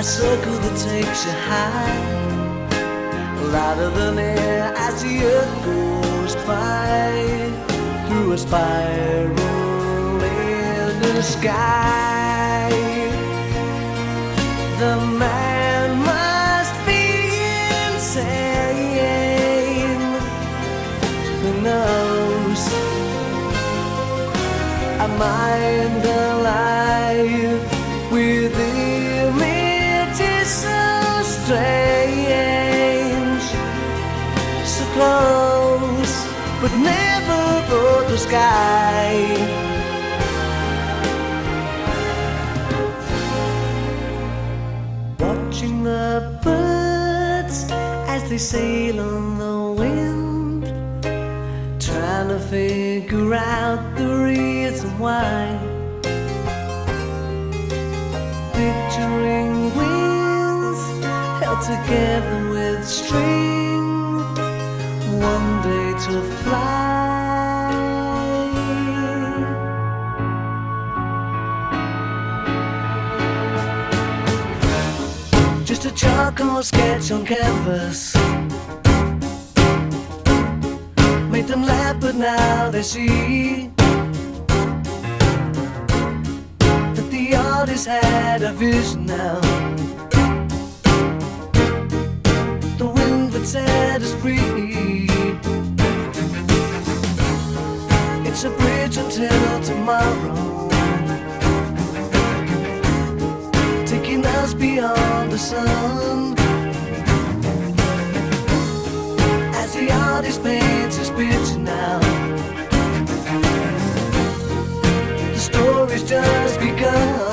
A circle that takes you high, louder than air as the earth goes by. Through a spiral in the sky. The man must be insane. Who knows? A mind sky. Watching the birds as they sail on the wind, trying to figure out the reason why. Picturing wings held together sketch on canvas. Made them laugh, but now they see that the artist had a vision now. The wind would set us free. It's a bridge until tomorrow. taking us beyond the sun. see all these paints is pitching now. The story's just begun.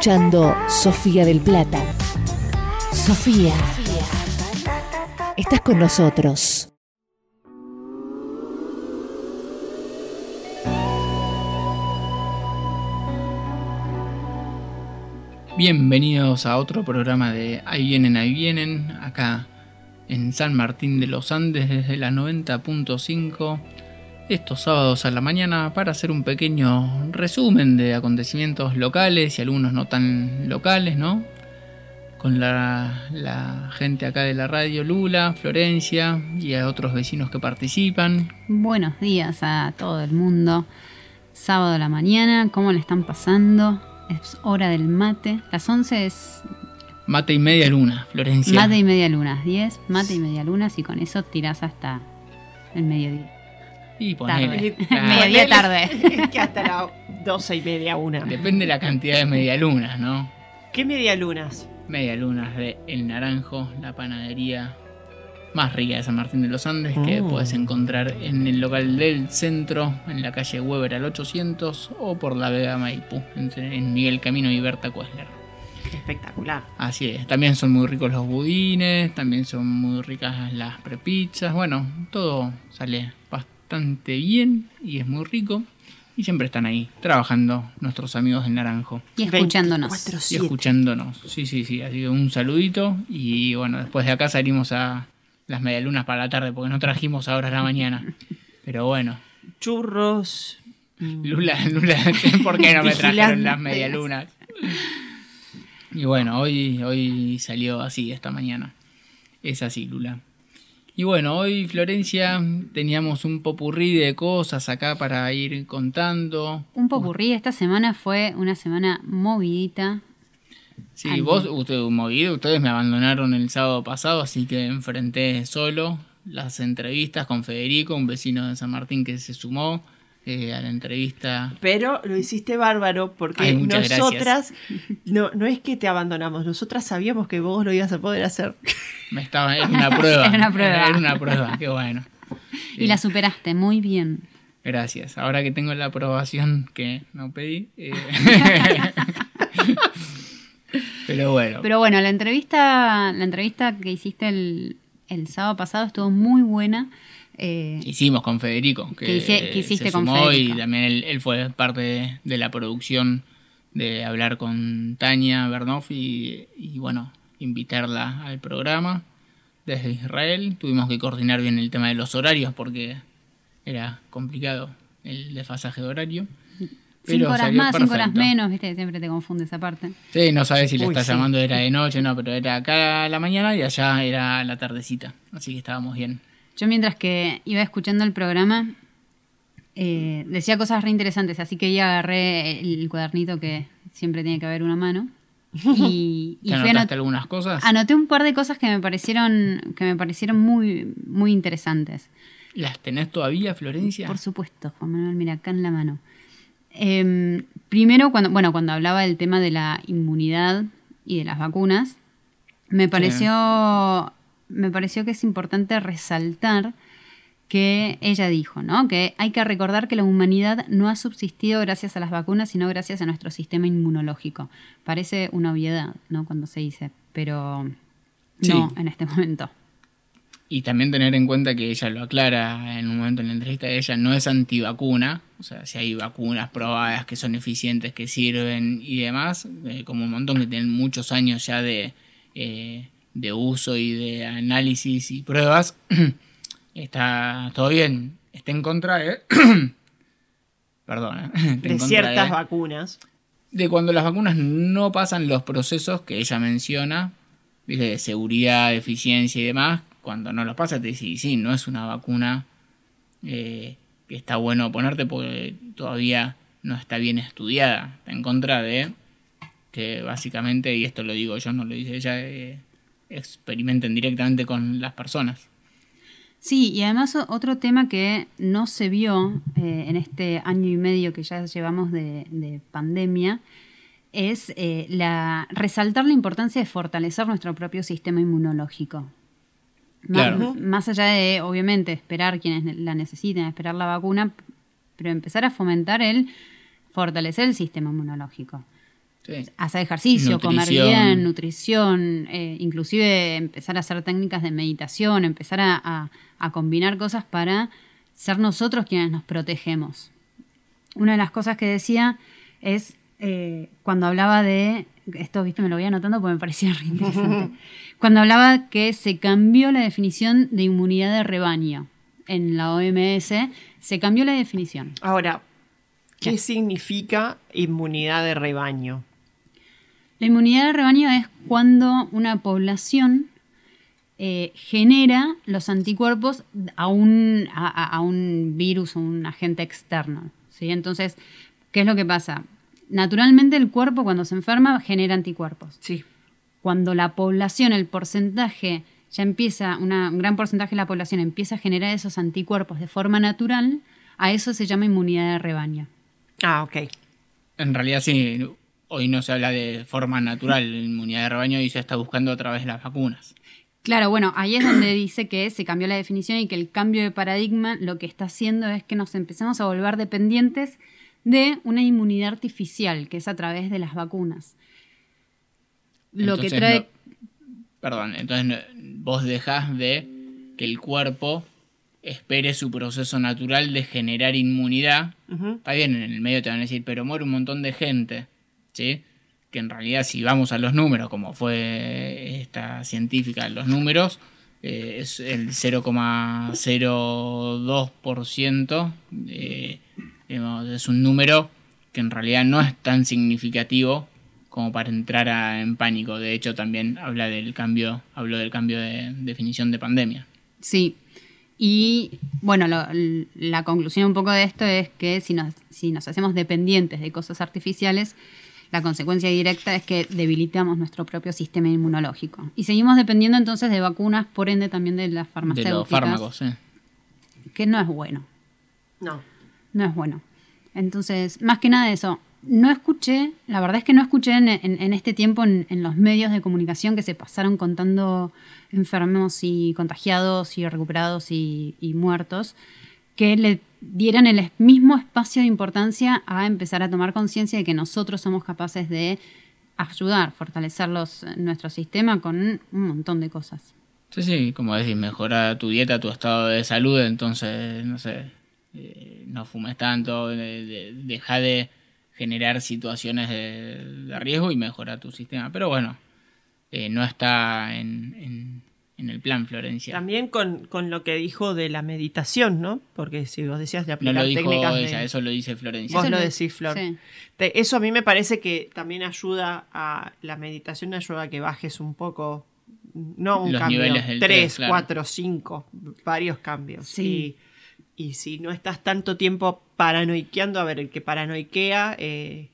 Escuchando Sofía del Plata. Sofía. Estás con nosotros. Bienvenidos a otro programa de Ahí vienen, ahí vienen, acá en San Martín de los Andes desde la 90.5, estos sábados a la mañana para hacer un pequeño resumen de acontecimientos locales y algunos no tan locales, ¿no? Con la, la gente acá de la radio Lula, Florencia y a otros vecinos que participan. Buenos días a todo el mundo. Sábado a la mañana, ¿cómo le están pasando? Es hora del mate. Las 11 es Mate y media luna, Florencia. mate y media luna. 10, mate y media luna. Y con eso tirás hasta el mediodía. Y ponele. Mediodía tarde. que hasta las doce y media, una. Depende de la cantidad de medialunas, ¿no? ¿Qué media lunas? Media lunas de El Naranjo, la panadería más rica de San Martín de los Andes, que Mm. puedes encontrar en el local del centro, en la calle Weber al 800 o por la Vega Maipú, entre, en Miguel Camino y Berta Kuesler. Espectacular. Así es, también son muy ricos los budines, también son muy ricas las prepizzas, bueno, todo sale bastante bien y es muy rico. Y siempre están ahí, trabajando nuestros amigos del Naranjo. Y escuchándonos. 24/7. Y escuchándonos. Sí, sí, sí. Así que un saludito. Y bueno, después de acá salimos a las medialunas para la tarde porque no trajimos ahora a la mañana. Pero bueno, Churros. Lula, Lula, ¿por qué no me trajeron las medialunas? Y bueno, hoy, hoy salió así esta mañana. Es así, Lula. Y bueno, hoy Florencia teníamos un popurrí de cosas acá para ir contando. Un popurrí. Esta semana fue una semana movidita. Sí, vos, usted movido, ustedes me abandonaron el sábado pasado, así que enfrenté solo las entrevistas con Federico, un vecino de San Martín que se sumó eh, a la entrevista. Pero lo hiciste bárbaro porque Ay, nosotras, no, no es que te abandonamos, nosotras sabíamos que vos lo ibas a poder hacer. Me estaba, era una prueba. Era una prueba. Era una prueba, qué bueno. Y la superaste muy bien. Gracias. Ahora que tengo la aprobación que no pedí. eh, Pero bueno. Pero bueno, la entrevista, la entrevista que hiciste el, el sábado pasado estuvo muy buena. Eh, hicimos con Federico, que, Que hice- que hiciste se con Federico. y también él, él fue parte de, de la producción de hablar con Tania Bernoff y, y, bueno, invitarla al programa desde Israel. Tuvimos que coordinar bien el tema de los horarios porque era complicado el desfasaje de horario. cinco horas más, cinco horas menos, viste, siempre te confunde esa parte. Sí, no sabes si le Uy, estás sí. llamando era de noche, no, pero era acá a la mañana y allá era a la tardecita. Así que estábamos bien. Yo mientras que iba escuchando el programa, eh, decía cosas re interesantes, así que ya agarré el cuadernito que siempre tiene que haber una mano. Y, y ¿Te anotaste anot- algunas cosas? anoté un par de cosas que me parecieron, que me parecieron muy, muy interesantes. ¿Las tenés todavía, Florencia? Por supuesto, Juan Manuel, mira, acá en la mano. Em, primero, cuando, bueno, cuando hablaba del tema de la inmunidad y de las vacunas, me pareció, me pareció que es importante resaltar que ella dijo, ¿no? Que hay que recordar que la humanidad no ha subsistido gracias a las vacunas, sino gracias a nuestro sistema inmunológico. Parece una obviedad, ¿no? Cuando se dice, pero no Sí. en este momento. Y también tener en cuenta que ella lo aclara en un momento en la entrevista, ella no es antivacuna, o sea, si hay vacunas probadas que son eficientes, que sirven y demás, eh, como un montón que tienen muchos años ya de, eh, de uso y de análisis y pruebas, está todo bien, está en contra de... Perdón, eh, De ciertas de- vacunas. de cuando las vacunas no pasan los procesos que ella menciona, ¿viste? de seguridad, de eficiencia y demás, cuando no los pasa te dice, "Y sí, no es una vacuna eh, que está bueno ponerte porque todavía no está bien estudiada, está en contra de que básicamente, y esto lo digo yo, no lo dice ella, eh, experimenten directamente con las personas. Sí, y además otro tema que no se vio eh, en este año y medio que ya llevamos de, pandemia es eh, la, resaltar la importancia de fortalecer nuestro propio sistema inmunológico. Claro. Más, allá de, obviamente, esperar quienes la necesiten, esperar la vacuna, pero empezar a fomentar el fortalecer el sistema inmunológico. Hacer ejercicio, comer bien, nutrición, eh, inclusive empezar a hacer técnicas de meditación, empezar a, combinar cosas para ser nosotros quienes nos protegemos. Una de las cosas que decía es eh, cuando hablaba de, esto viste me lo voy anotando porque me parecía re interesante, cuando hablaba que se cambió la definición de inmunidad de rebaño en la OMS, se cambió la definición. Ahora, ¿qué significa inmunidad de rebaño? La inmunidad de rebaño es cuando una población eh, genera los anticuerpos a un, a, un virus o un agente externo. ¿sí? Entonces, ¿qué es lo que pasa? Naturalmente el cuerpo cuando se enferma genera anticuerpos. Sí. Cuando la población, el porcentaje, ya empieza, un gran porcentaje de la población empieza a generar esos anticuerpos de forma natural, a eso se llama inmunidad de rebaño. Ah, ok. En realidad sí, hoy no se habla de forma natural, inmunidad de rebaño y se está buscando a través de las vacunas. Claro, bueno, ahí es donde dice que se cambió la definición y que el cambio de paradigma lo que está haciendo es que nos empezamos a volver dependientes de una inmunidad artificial, que es a través de las vacunas. Lo que trae... perdón, entonces vos dejás de que el cuerpo espere su proceso natural de generar inmunidad. Está bien, en el medio te van a decir, pero muere un montón de gente que en realidad si vamos a los números, como fue esta científica los números, eh, es el 0,02%, eh, es un número que en realidad no es tan significativo como para entrar en pánico. De hecho, también habla del cambio, habló del cambio de definición de pandemia. Sí. Y bueno, la conclusión un poco de esto es que si nos, si nos hacemos dependientes de cosas artificiales, la consecuencia directa es que debilitamos nuestro propio sistema inmunológico. Y seguimos dependiendo entonces de vacunas, por ende también de las farmacéuticas. De los fármacos, sí. Que no es bueno. No. No es bueno. Entonces, más que nada eso, no escuché, la verdad es que no escuché en, este tiempo en, los medios de comunicación que se pasaron contando enfermos y contagiados y recuperados y, y muertos, que le dieran el mismo espacio de importancia a empezar a tomar conciencia de que nosotros somos capaces de ayudar, fortalecer nuestro sistema con un montón de cosas. Sí, sí, como decís, mejora tu dieta, tu estado de salud, entonces, no sé, eh, no fumes tanto, deja de generar situaciones de, riesgo y mejora tu sistema. Pero bueno, eh, no está en, en el plan Florencia. También con, lo que dijo de la meditación, ¿no? Porque si vos decías de aplicar no lo dijo técnicas ella, eso lo dice Florencia. Vos lo decís, Flor. eso a mí me parece que también ayuda a la meditación ayuda a que bajes un poco no un cambio, tres, cuatro, cinco, varios cambios. Sí. Y, si no estás tanto tiempo paranoiqueando, a ver, el que paranoiquea, eh,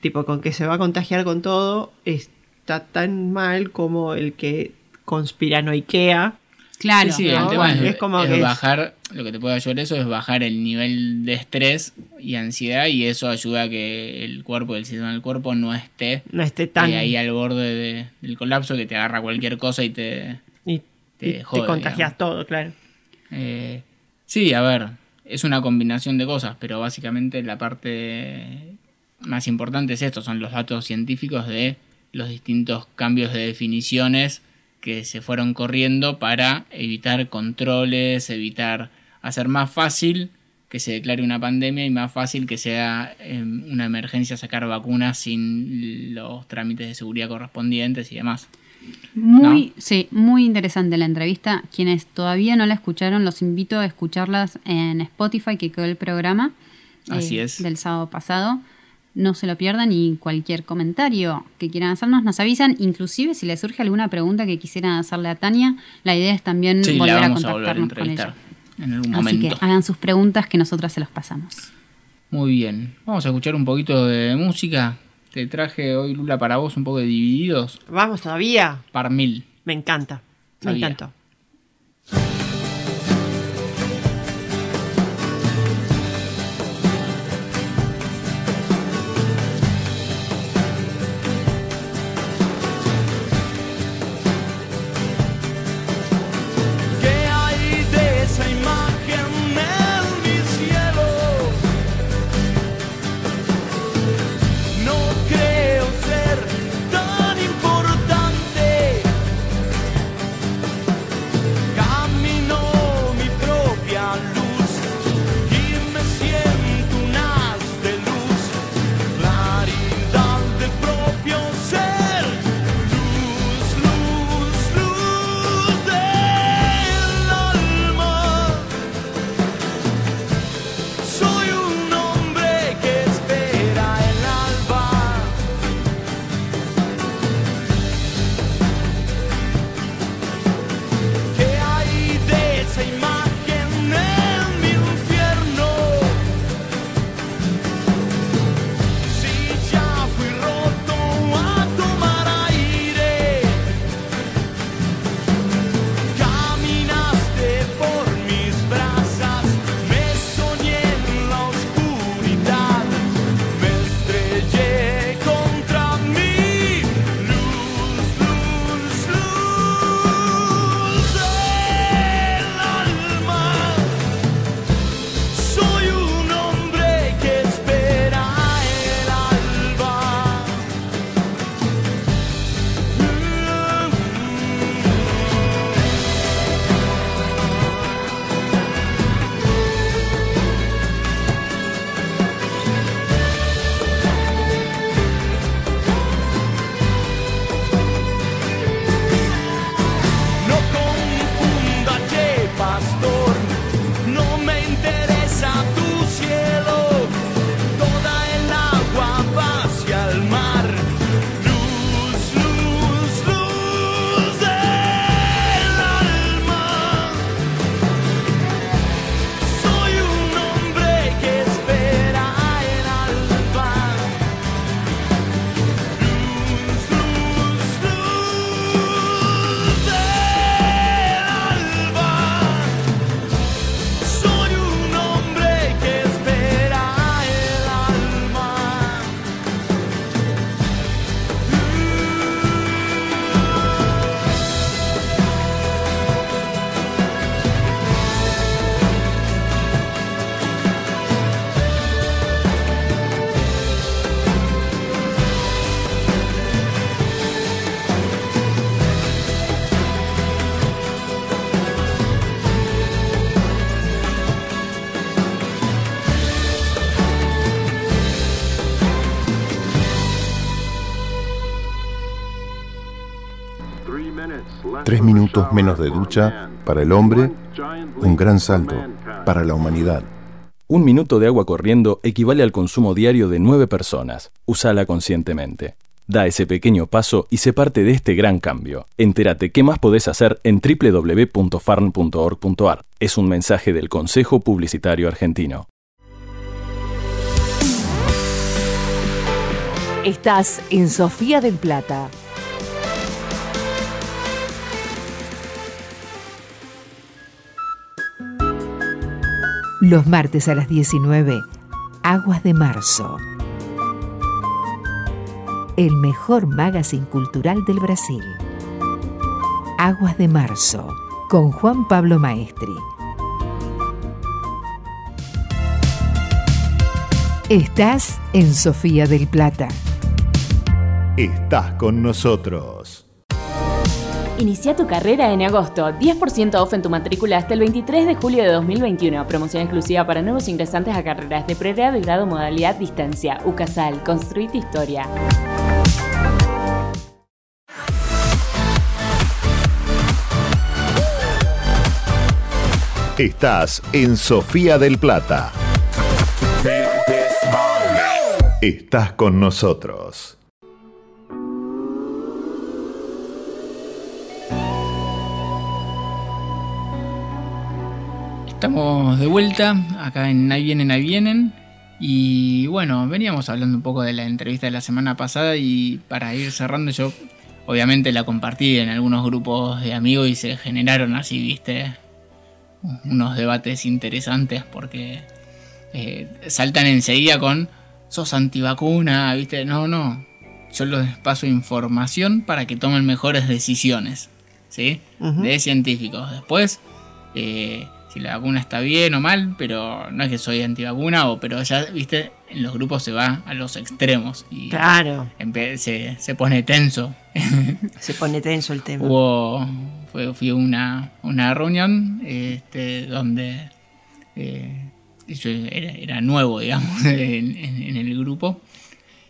tipo con que se va a contagiar con todo, está tan mal como el que conspiranoikea. Claro, sí, el tema es, como bajar, lo que te puede ayudar eso es bajar el nivel de estrés y ansiedad y eso ayuda a que el cuerpo, el sistema del cuerpo no esté, no esté tan... ahí al borde del colapso que te agarra cualquier cosa y te, y, te, contagias todo, claro. Eh, sí, a ver, es una combinación de cosas, pero básicamente la parte más importante es esto, son los datos científicos de los distintos cambios de definiciones que se fueron corriendo para evitar controles, evitar hacer más fácil que se declare una pandemia y más fácil que sea em, una emergencia sacar vacunas sin los trámites de seguridad correspondientes y demás. Muy, sí, muy interesante la entrevista. Quienes todavía no la escucharon, los invito a escucharlas en Spotify, que quedó el programa Así eh, es. del sábado pasado. No se lo pierdan y cualquier comentario que quieran hacernos nos avisan. Inclusive si les surge alguna pregunta que quisieran hacerle a Tania, la idea es también volver a contactarnos con ella. En algún momento. Así que hagan sus preguntas que nosotras se los pasamos. Muy bien. Vamos a escuchar un poquito de música. te traje hoy, Lula, para vos un poco de divididos. Vamos todavía. Par mil. Me encanta. Me encantó. Minutos menos de ducha para el hombre, un gran salto para la humanidad. Un minuto de agua corriendo equivale al consumo diario de nueve personas. Usala conscientemente. Da ese pequeño paso y sé parte de este gran cambio. Entérate qué más podés hacer en www.farn.org.ar. Es un mensaje del Consejo Publicitario Argentino. Estás en Sofía del Plata. Los martes a las 19, Aguas de Marzo. El mejor magazine cultural del Brasil. Aguas de Marzo, con Juan Pablo Maestri. Estás en Sofía del Plata. Estás con nosotros. Inicia tu carrera en agosto. 10% off en tu matrícula hasta el 23 de julio de 2021. Promoción exclusiva para nuevos ingresantes a carreras de pregrado y grado modalidad distancia. UCASAL. Construir tu historia. Estás en Sofía del Plata. Estás con nosotros. Estamos de vuelta acá en Ahí vienen, ahí vienen. Y bueno, veníamos hablando un poco de la entrevista de la semana pasada y para ir cerrando yo obviamente la compartí en algunos grupos de amigos y se generaron así, viste, unos debates interesantes porque eh, saltan enseguida con sos antivacuna, viste, no, no, yo les paso información para que tomen mejores decisiones, ¿sí? De científicos. Después, eh, si la vacuna está bien o mal, pero no es que soy antivacuna, o, pero ya, viste, en los grupos se va a los extremos. Y claro. Se, se pone tenso. se pone tenso el tema. Hubo, fue, fui a una, una reunión este, donde eh, yo era, nuevo, digamos, en el grupo.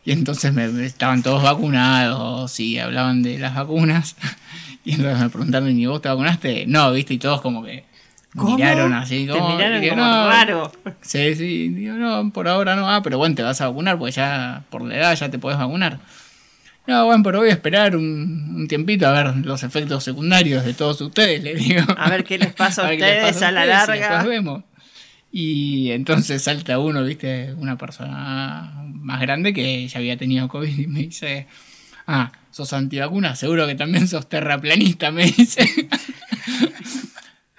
Y entonces me, estaban todos vacunados y hablaban de las vacunas. Y entonces me preguntaron, ¿y vos te vacunaste? No, viste, y todos como que miraron así. Como, te miraron como no, raro. Sí, sí, digo, no, por ahora no. Ah, pero bueno, te vas a vacunar, porque ya por la edad ya te puedes vacunar. No, bueno, pero voy a esperar un, tiempito a ver los efectos secundarios de todos ustedes, le digo. A ver qué les pasa a, ustedes a, la larga. Y vemos. Y entonces salta uno, viste, una persona más grande que ya había tenido COVID y me dice, ah, sos antivacuna, seguro que también sos terraplanista, me dice.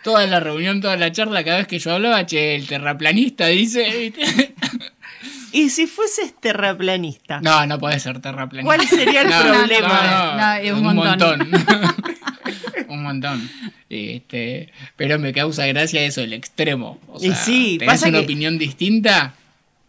toda la reunión, toda la charla, cada vez que yo hablaba, che, el terraplanista dice, ¿Y si fueses terraplanista? No, no puede ser terraplanista. ¿Cuál sería el problema? No, un, montón. un montón. Este, pero me causa gracia eso, el extremo. O sea, y sí, pasa una opinión distinta.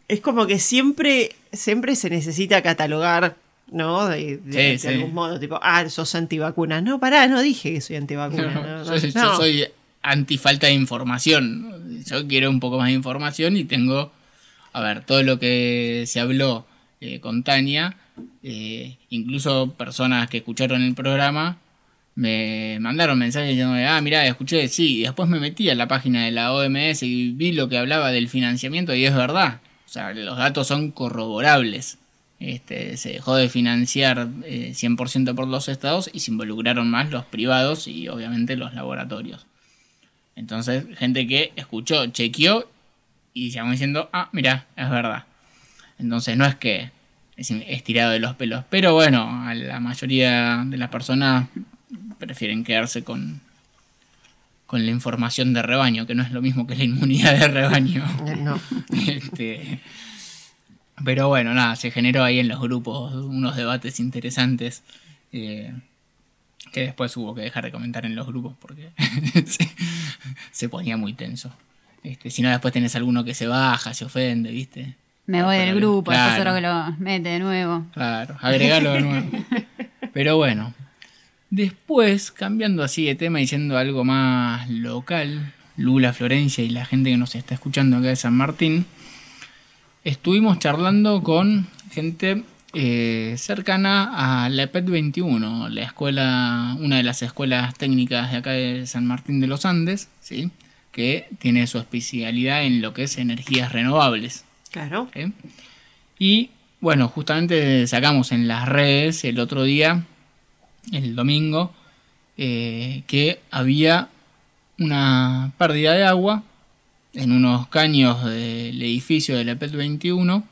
Es como que siempre, siempre se necesita catalogar, ¿no? De, algún modo, tipo, ah, sos antivacuna. No, pará, no dije que soy antivacuna. yo, soy antifalta de información. Yo quiero un poco más de información y tengo, a ver, todo lo que se habló eh, con Tania, eh, incluso personas que escucharon el programa, me mandaron mensajes diciendo, ah, mira, escuché, sí, y después me metí a la página de la OMS y vi lo que hablaba del financiamiento y es verdad. O sea, los datos son corroborables. Este, se dejó de financiar 100% eh, por los estados y se involucraron más los privados y obviamente los laboratorios. Entonces, gente que escuchó, chequeó y llamó diciendo, ah, mira, es verdad. Entonces no es que es estirado de los pelos, pero bueno, a la mayoría de las personas prefieren quedarse con, con la información de rebaño, que no es lo mismo que la inmunidad de rebaño. No. Este, pero bueno, nada, se generó ahí en los grupos unos debates interesantes. Eh, que después hubo que dejar de comentar en los grupos porque se, ponía muy tenso. Este, si no, después tenés alguno que se baja, se ofende, ¿viste? Me voy del grupo, después otro que lo mete de nuevo. Claro, agregalo de nuevo. Pero bueno, Después, cambiando así de tema y siendo algo más local, Lula, Florencia y la gente que nos está escuchando acá de San Martín, estuvimos charlando con gente eh, cercana a la EPET 21, la escuela, una de las escuelas técnicas de acá de San Martín de los Andes, ¿sí? que tiene su especialidad en lo que es energías renovables. Claro. Y bueno, justamente sacamos en las redes el otro día el domingo, eh, que había una pérdida de agua en unos caños del edificio de la PET 21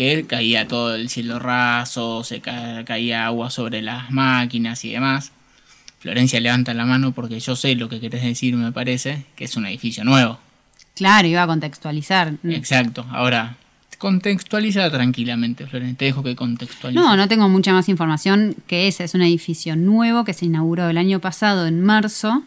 que caía todo el cielo raso, se caía agua sobre las máquinas y demás. Florencia levanta la mano porque yo sé lo que querés decir, me parece, que es un edificio nuevo. Claro, iba a contextualizar. Exacto. Ahora, contextualiza tranquilamente, Florencia. Te dejo que contextualice. No, no tengo mucha más información que ese. Es un edificio nuevo que se inauguró el año pasado, en marzo.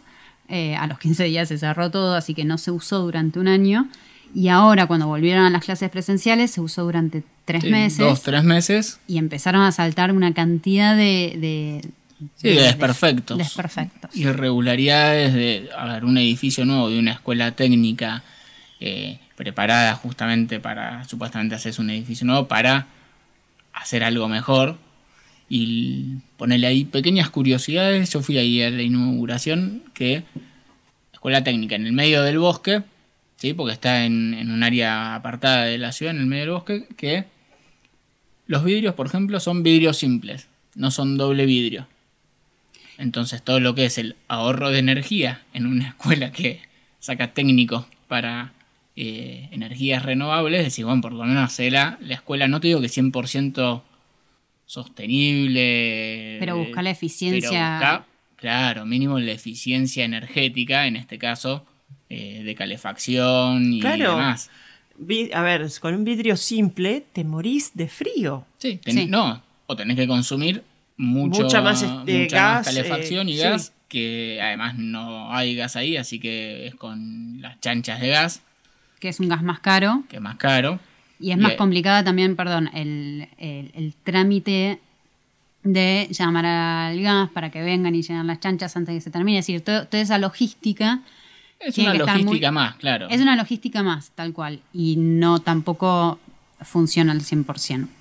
Eh, a los 15 días se cerró todo, así que no se usó durante un año. Y ahora, cuando volvieron a las clases presenciales, se usó durante tres meses. Dos, tres meses. Y empezaron a saltar una cantidad de. de sí, de, desperfectos. desperfectos. Irregularidades de, a ver, un edificio nuevo de una escuela técnica eh, preparada justamente para supuestamente hacer un edificio nuevo para hacer algo mejor y ponerle ahí pequeñas curiosidades. Yo fui ahí a la inauguración que escuela técnica en el medio del bosque, ¿sí? porque está en, en, un área apartada de la ciudad, en el medio del bosque, que los vidrios, por ejemplo, son vidrios simples, no son doble vidrio. Entonces todo lo que es el ahorro de energía en una escuela que saca técnicos para eh, energías renovables, decís, bueno, por lo menos hacerla la escuela, no te digo que 100% sostenible. Pero buscar la eficiencia. pero busca, claro, mínimo la eficiencia energética, en este caso, eh, de calefacción y Claro. demás. A ver, con un vidrio simple te morís de frío. Sí, ten- Sí. no, o tenés que consumir mucho, Mucha más, este, mucha más gas, calefacción eh, y sí. gas, que además no hay gas ahí, así que es con las chanchas de gas, que es un gas más caro. que es más caro. Y es más Bien. complicada también, perdón, el, el- el trámite de llamar al gas para que vengan y llenen las chanchas antes de que se termine. Es decir, todo- toda esa logística Es Tiene una muy- logística más, claro. es una logística más, tal cual. Y no tampoco funciona al 100%. Que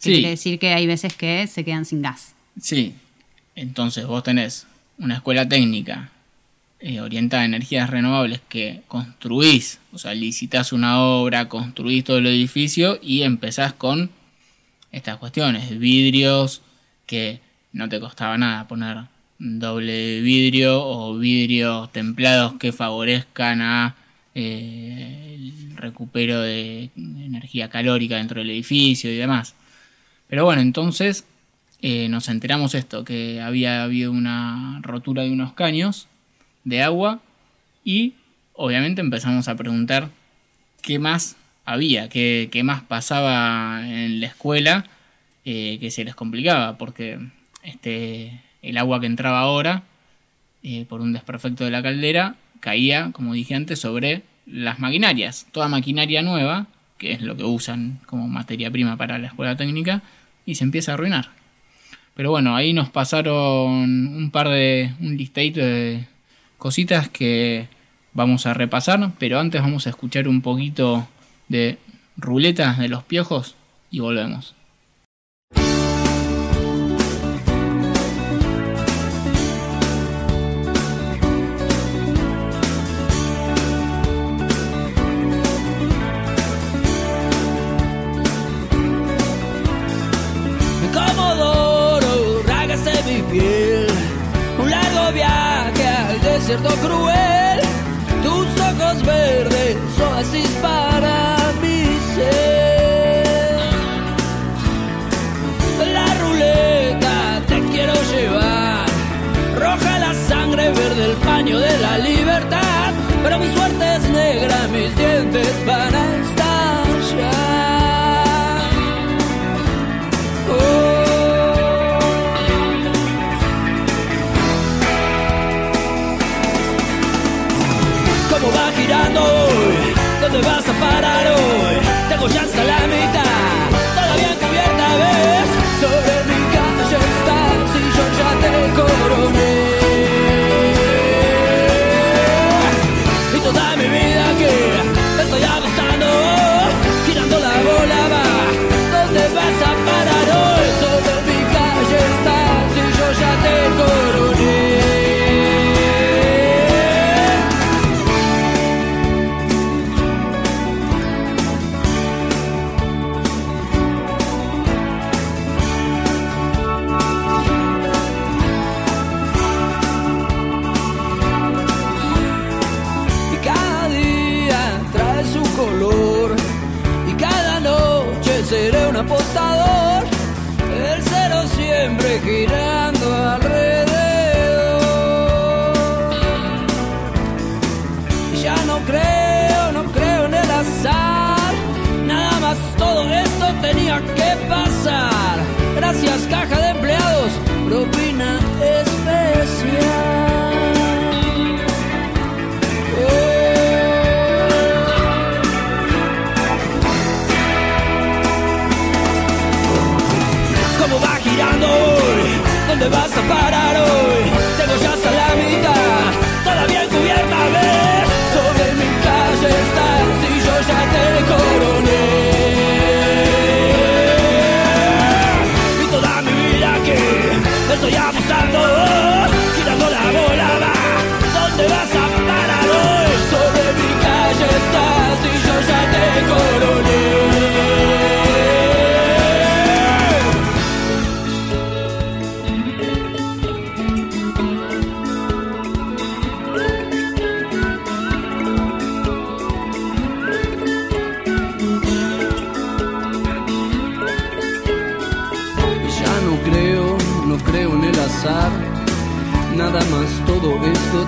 Sí. Quiere decir que hay veces que se quedan sin gas. Sí, entonces vos tenés una escuela técnica eh, orientada a energías renovables que construís, o sea, licitas una obra, construís todo el edificio y empezás con estas cuestiones, vidrios que no te costaba nada poner doble vidrio o vidrios templados que favorezcan a eh, el recupero de energía calórica dentro del edificio y demás. Pero bueno, entonces eh, nos enteramos esto, que había habido una rotura de unos caños de agua y obviamente empezamos a preguntar qué más había, qué, qué más pasaba en la escuela eh, que se les complicaba, porque este, el agua que entraba ahora eh, por un desperfecto de la caldera caía, como dije antes, sobre las maquinarias. Toda maquinaria nueva, que es lo que usan como materia prima para la escuela técnica, y se empieza a arruinar. Pero bueno, ahí nos pasaron un par de. un listadito de cositas que vamos a repasar, pero antes vamos a escuchar un poquito de ruletas de los piojos y volvemos. Desierto cruel. Tus ojos verdes, oasis para mi ser. La ruleta te quiero llevar. Roja la sangre, verde el paño de la libertad. Parar hoy? Tengo ya hasta ¿Dónde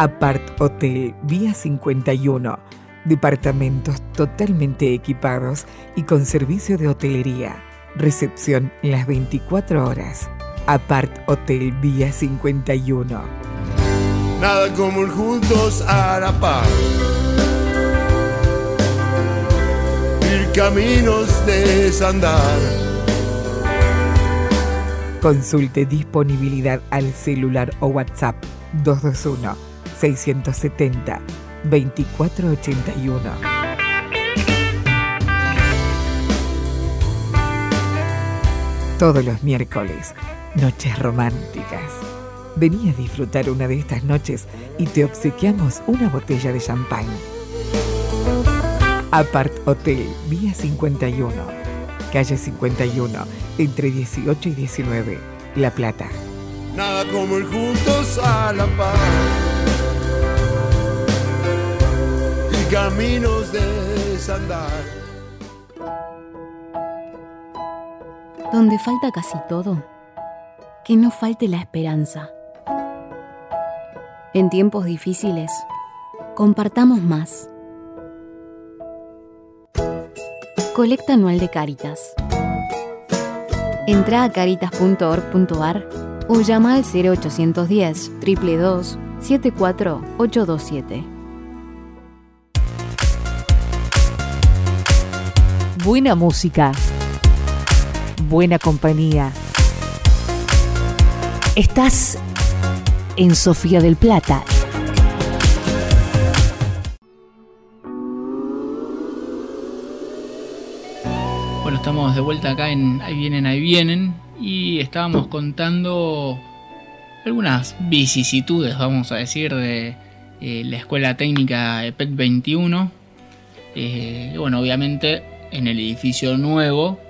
Apart Hotel Vía 51. Departamentos totalmente equipados y con servicio de hotelería. Recepción las 24 horas. Apart Hotel Vía 51. Nada como ir juntos a la par. Ir caminos de desandar. Consulte disponibilidad al celular o WhatsApp 221 670 2481. Todos los miércoles, noches románticas. Vení a disfrutar una de estas noches y te obsequiamos una botella de champán. Apart Hotel, Vía 51, calle 51, entre 18 y 19, La Plata. Nada como ir juntos a la par. Caminos de desandar. Donde falta casi todo, que no falte la esperanza. En tiempos difíciles, compartamos más. Colecta anual de Caritas. Entra a caritas.org.ar o llama al 0810 322 74827. Buena música. Buena compañía. Estás en Sofía del Plata. Bueno, estamos de vuelta acá en Ahí vienen, ahí vienen. Y estábamos contando algunas vicisitudes, vamos a decir, de eh, la Escuela Técnica EPET 21. Eh, bueno, obviamente en el edificio nuevo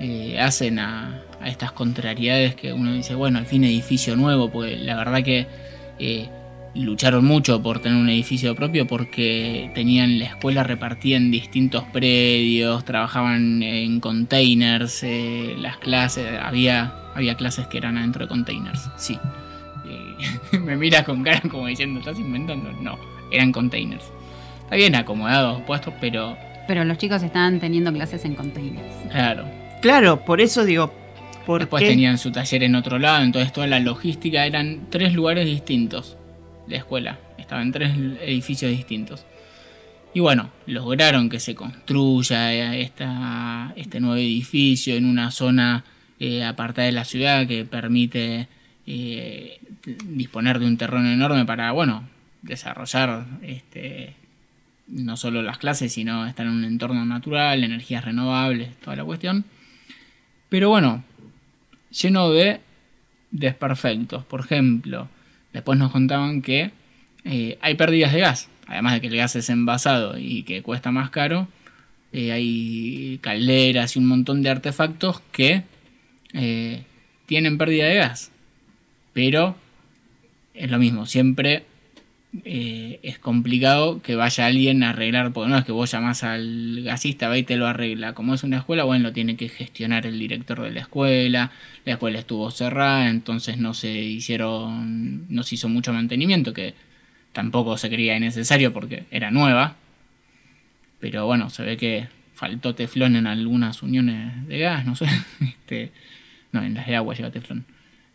eh, hacen a, estas contrariedades que uno dice, bueno, al fin edificio nuevo, porque la verdad que eh, lucharon mucho por tener un edificio propio porque tenían la escuela repartida en distintos predios, trabajaban en containers, eh, las clases, había, había clases que eran adentro de containers, sí. Me mira con cara como diciendo, ¿estás inventando? No, eran containers. Está bien acomodados, puestos, pero Pero los chicos estaban teniendo clases en containers. claro. Claro, por eso digo, ¿por Después qué? tenían su taller en otro lado, entonces toda la logística eran tres lugares distintos. La escuela estaba en tres edificios distintos. Y bueno, lograron que se construya eh, esta, este nuevo edificio en una zona eh, apartada de la ciudad que permite eh, disponer de un terreno enorme para, bueno, desarrollar este, no solo las clases, sino estar en un entorno natural, energías renovables, toda la cuestión. Pero bueno, lleno de desperfectos. Por ejemplo, después nos contaban que eh, hay pérdidas de gas. Además de que el gas es envasado y que cuesta más caro, eh, hay calderas y un montón de artefactos que eh, tienen pérdida de gas. Pero es lo mismo, siempre eh, es complicado que vaya alguien a arreglar, porque no es que vos llamás al gasista, va y te lo arregla. Como es una escuela, bueno, lo tiene que gestionar el director de la escuela. La escuela estuvo cerrada, entonces no se hicieron, no se hizo mucho mantenimiento, que tampoco se creía necesario porque era nueva. Pero bueno, se ve que faltó teflón en algunas uniones de gas, no sé. Este, no, en las de agua lleva teflón.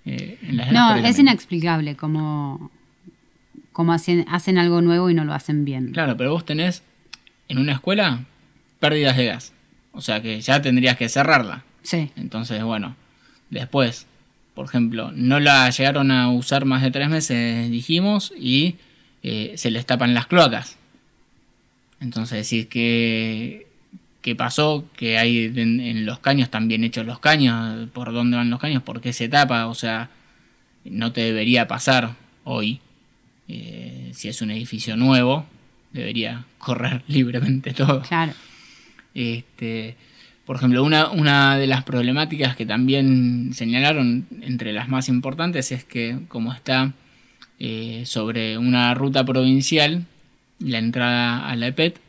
Eh, en las de gas No, es también. inexplicable cómo, cómo hacen, hacen algo nuevo y no lo hacen bien. Claro, pero vos tenés en una escuela pérdidas de gas. O sea que ya tendrías que cerrarla. Sí. Entonces, bueno, después, por ejemplo, no la llegaron a usar más de tres meses, dijimos, y eh, se les tapan las cloacas. Entonces, decir que, que pasó, que hay en, en los caños están bien hechos los caños, por dónde van los caños, por qué se tapa, o sea, no te debería pasar hoy. Eh, si es un edificio nuevo, debería correr libremente todo. Claro. Este, por ejemplo, una, una de las problemáticas que también señalaron entre las más importantes es que como está eh, sobre una ruta provincial, la entrada a la EPET,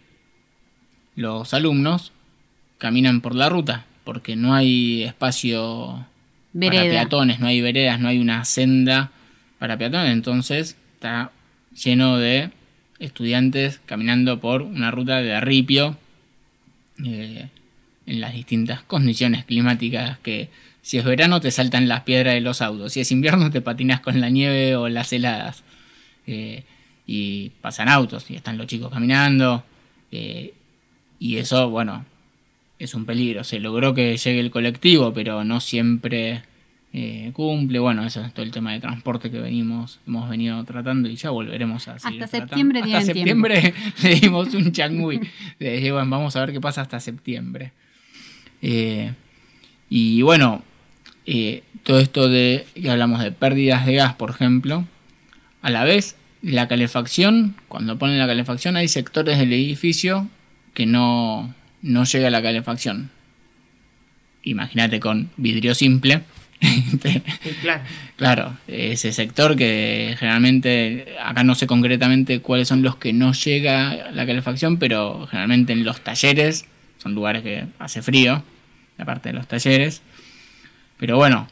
los alumnos caminan por la ruta porque no hay espacio para peatones, no hay veredas, no hay una senda para peatones, entonces está lleno de estudiantes caminando por una ruta de arripio eh, en las distintas condiciones climáticas que si es verano te saltan las piedras de los autos, si es invierno te patinas con la nieve o las heladas Eh, y pasan autos y están los chicos caminando eh, y eso bueno es un peligro, se logró que llegue el colectivo pero no siempre eh, cumple, bueno eso es todo el tema de transporte que venimos hemos venido tratando y ya volveremos a seguir Hasta tratando. septiembre hasta septiembre le dimos un changui le dije bueno vamos a ver qué pasa hasta septiembre eh, y bueno, eh, todo esto de que hablamos de pérdidas de gas, por ejemplo, a la vez la calefacción, cuando ponen la calefacción hay sectores del edificio que no, no llega la calefacción. Imagínate con vidrio simple. Claro. Ese sector que generalmente, acá no sé concretamente cuáles son los que no llega la calefacción, pero generalmente en los talleres, son lugares que hace frío, aparte de los talleres. Pero bueno,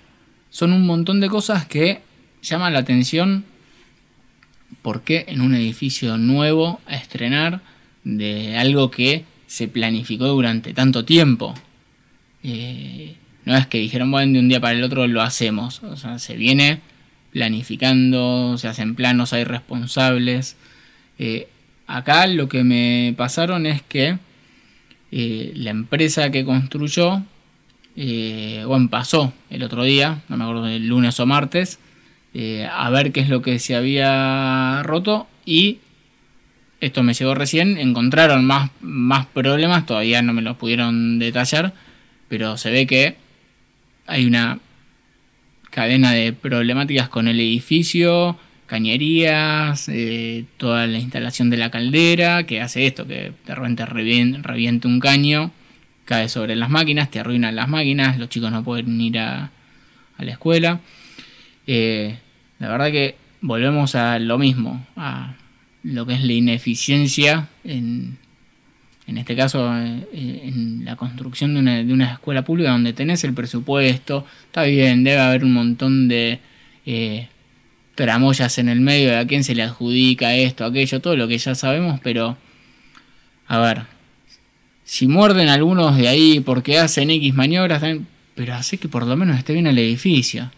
son un montón de cosas que llaman la atención porque en un edificio nuevo a estrenar de algo que se planificó durante tanto tiempo. Eh, no es que dijeron, bueno, de un día para el otro lo hacemos. O sea, se viene planificando, se hacen planos, hay responsables. Eh, acá lo que me pasaron es que eh, la empresa que construyó, eh, bueno, pasó el otro día, no me acuerdo el lunes o martes, a ver qué es lo que se había roto y esto me llegó recién, encontraron más, más problemas, todavía no me los pudieron detallar, pero se ve que hay una cadena de problemáticas con el edificio, cañerías, eh, toda la instalación de la caldera, que hace esto, que de repente revien- reviente un caño, cae sobre las máquinas, te arruinan las máquinas, los chicos no pueden ir a, a la escuela. Eh, la verdad que volvemos a lo mismo, a lo que es la ineficiencia en, en este caso eh, en la construcción de una, de una escuela pública donde tenés el presupuesto, está bien, debe haber un montón de eh, tramoyas en el medio de a quién se le adjudica esto, aquello, todo lo que ya sabemos, pero a ver, si muerden algunos de ahí porque hacen X maniobras, pero hace que por lo menos esté bien el edificio.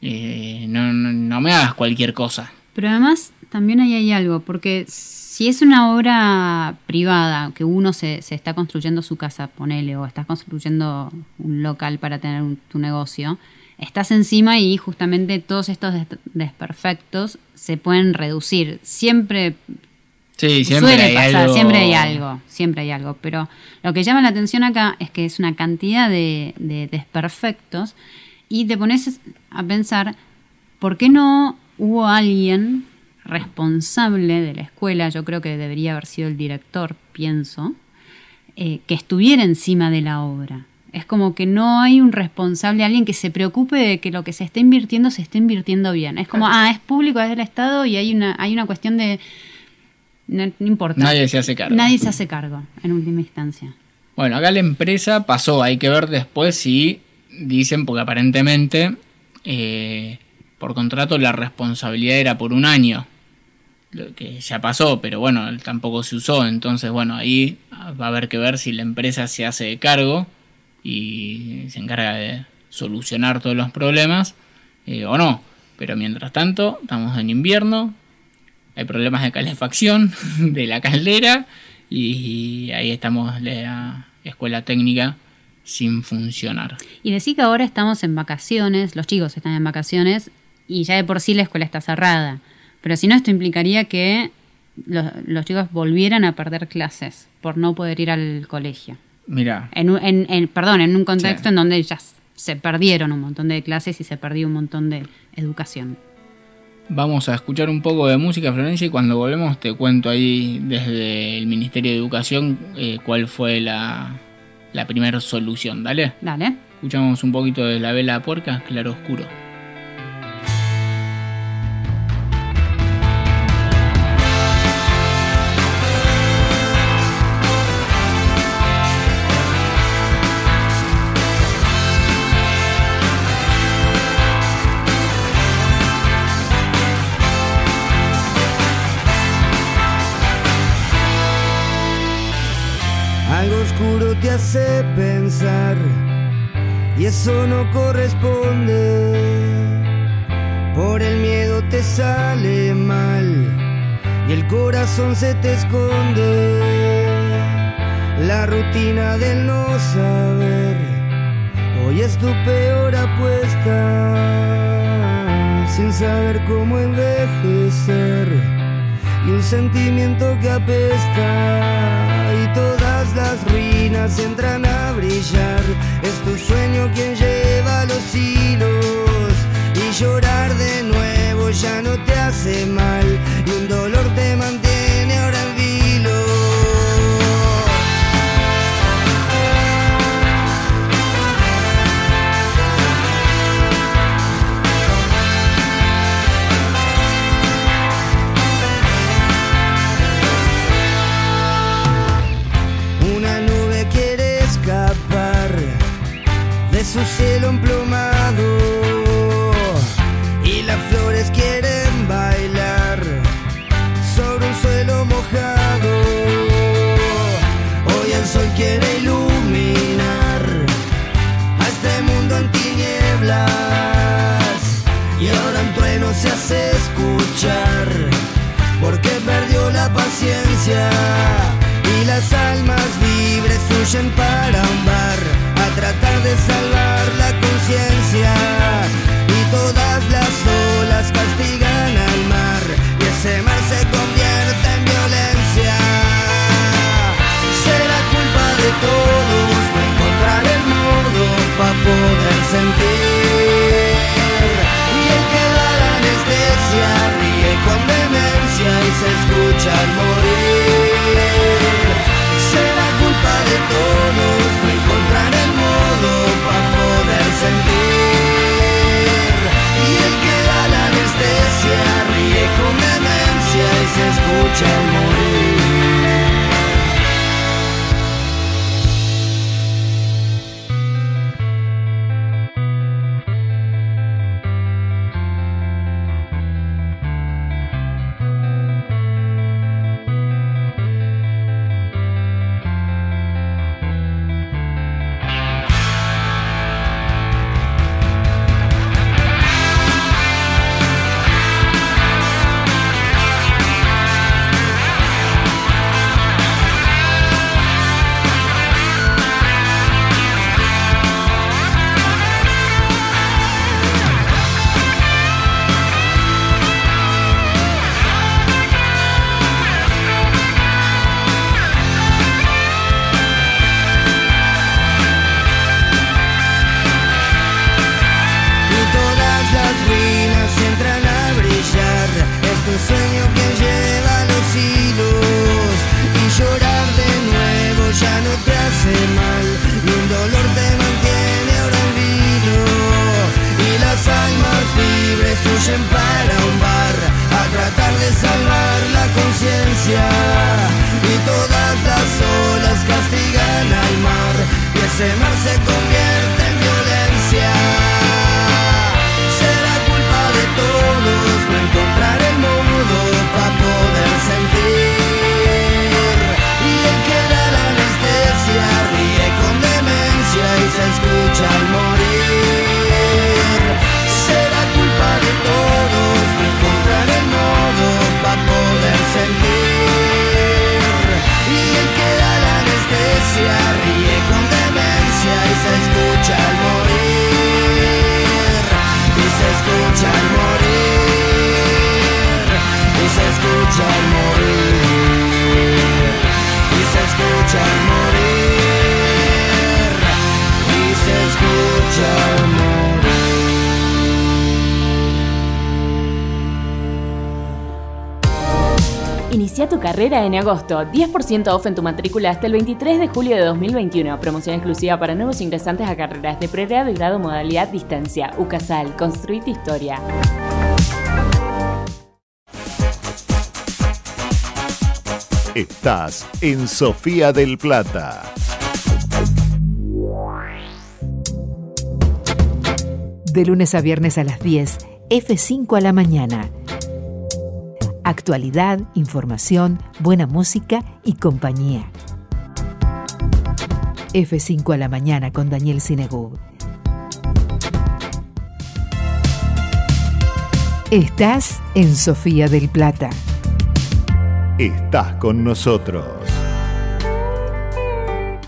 Eh, no, no, no me hagas cualquier cosa. Pero además también ahí hay algo, porque si es una obra privada, que uno se, se está construyendo su casa, ponele, o estás construyendo un local para tener un- tu negocio, estás encima y justamente todos estos des- desperfectos se pueden reducir. Siempre Sí, siempre suele hay pasar, algo- siempre hay algo, siempre hay algo. Pero lo que llama la atención acá es que es una cantidad de, de desperfectos y te pones a pensar, ¿por qué no hubo alguien responsable de la escuela? Yo creo que debería haber sido el director, pienso, eh, que estuviera encima de la obra. Es como que no hay un responsable, alguien que se preocupe de que lo que se esté invirtiendo se esté invirtiendo bien. Es como, ah, es público, es del Estado y hay una, hay una cuestión de... No, no importa. Nadie se hace cargo. Nadie se hace cargo, en última instancia. Bueno, acá la empresa pasó, hay que ver después si dicen, porque aparentemente eh, por contrato la responsabilidad era por un año, lo que ya pasó, pero bueno, tampoco se usó, entonces bueno, ahí va a haber que ver si la empresa se hace de cargo y se encarga de solucionar todos los problemas eh, o no. Pero mientras tanto, estamos en invierno, hay problemas de calefacción de la caldera y ahí estamos la escuela técnica sin funcionar. Y decir que ahora estamos en vacaciones, los chicos están en vacaciones y ya de por sí la escuela está cerrada. Pero si no, esto implicaría que los, los chicos volvieran a perder clases por no poder ir al colegio. Mira, En, un- en- en- perdón, en un contexto Sí. en donde ya se perdieron un montón de clases y se perdió un montón de educación. vamos a escuchar un poco de música, Florencia, y cuando volvemos te cuento ahí desde el Ministerio de Educación eh, cuál fue la, la primera solución. Dale. Dale. Escuchamos un poquito de la vela puerca, claro oscuro. Hace pensar y eso no corresponde. Por el miedo te sale mal y el corazón se te esconde. La rutina del no saber hoy es tu peor apuesta. Sin saber cómo envejecer y un sentimiento que apesta y todas las ruinas entran a brillar. Es tu sueño quien lleva los hilos y llorar de nuevo ya no te hace mal y un dolor te mantiene cielo emplomado y las flores quieren bailar sobre un suelo mojado. Hoy el sol quiere iluminar a este mundo en tinieblas y ahora un trueno se hace escuchar porque perdió la paciencia y las almas libres huyen para un bar tratar de salvar la conciencia. Y todas las olas castigan al mar y ese mar se convierte en violencia. Será culpa de todos no encontrar el modo para poder sentir. Y el que da la anestesia ríe con demencia y se escucha al y se escucha al morir carrera en agosto. 10% off en tu matrícula hasta el 23 de julio de 2021. Promoción exclusiva para nuevos ingresantes a carreras de pregrado y grado modalidad distancia. UCASAL, construite historia. Estás en Sofía del Plata. De lunes a viernes a las 10, F5 a la mañana. Actualidad, información, buena música y compañía. F5 a la mañana con Daniel Sinegub. Estás en Sofía del Plata. Estás con nosotros.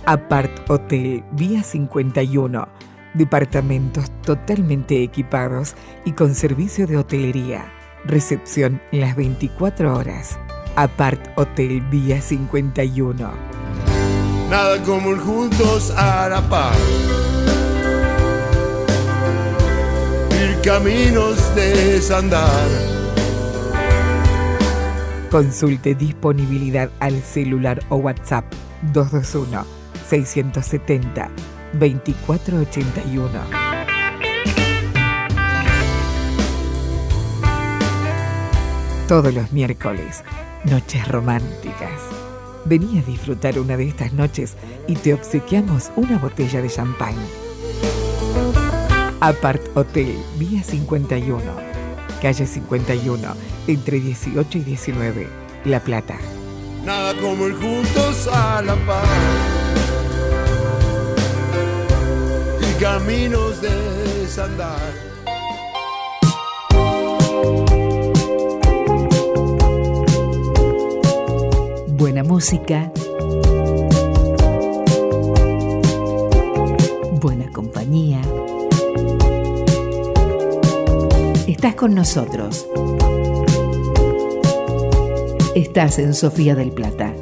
Apart Hotel Vía 51. Departamentos totalmente equipados y con servicio de hotelería. Recepción las 24 horas. Apart Hotel Vía 51. Nada como ir juntos a la par. Ir caminos de desandar. Consulte disponibilidad al celular o WhatsApp 221 670 2481. Todos los miércoles, noches románticas. Vení a disfrutar una de estas noches y te obsequiamos una botella de champán. Apart Hotel, Vía 51, calle 51, entre 18 y 19, La Plata. Nada como ir juntos a la par. Y caminos de desandar. Buena música. Buena compañía. Estás con nosotros. Estás en Sofía del Plata.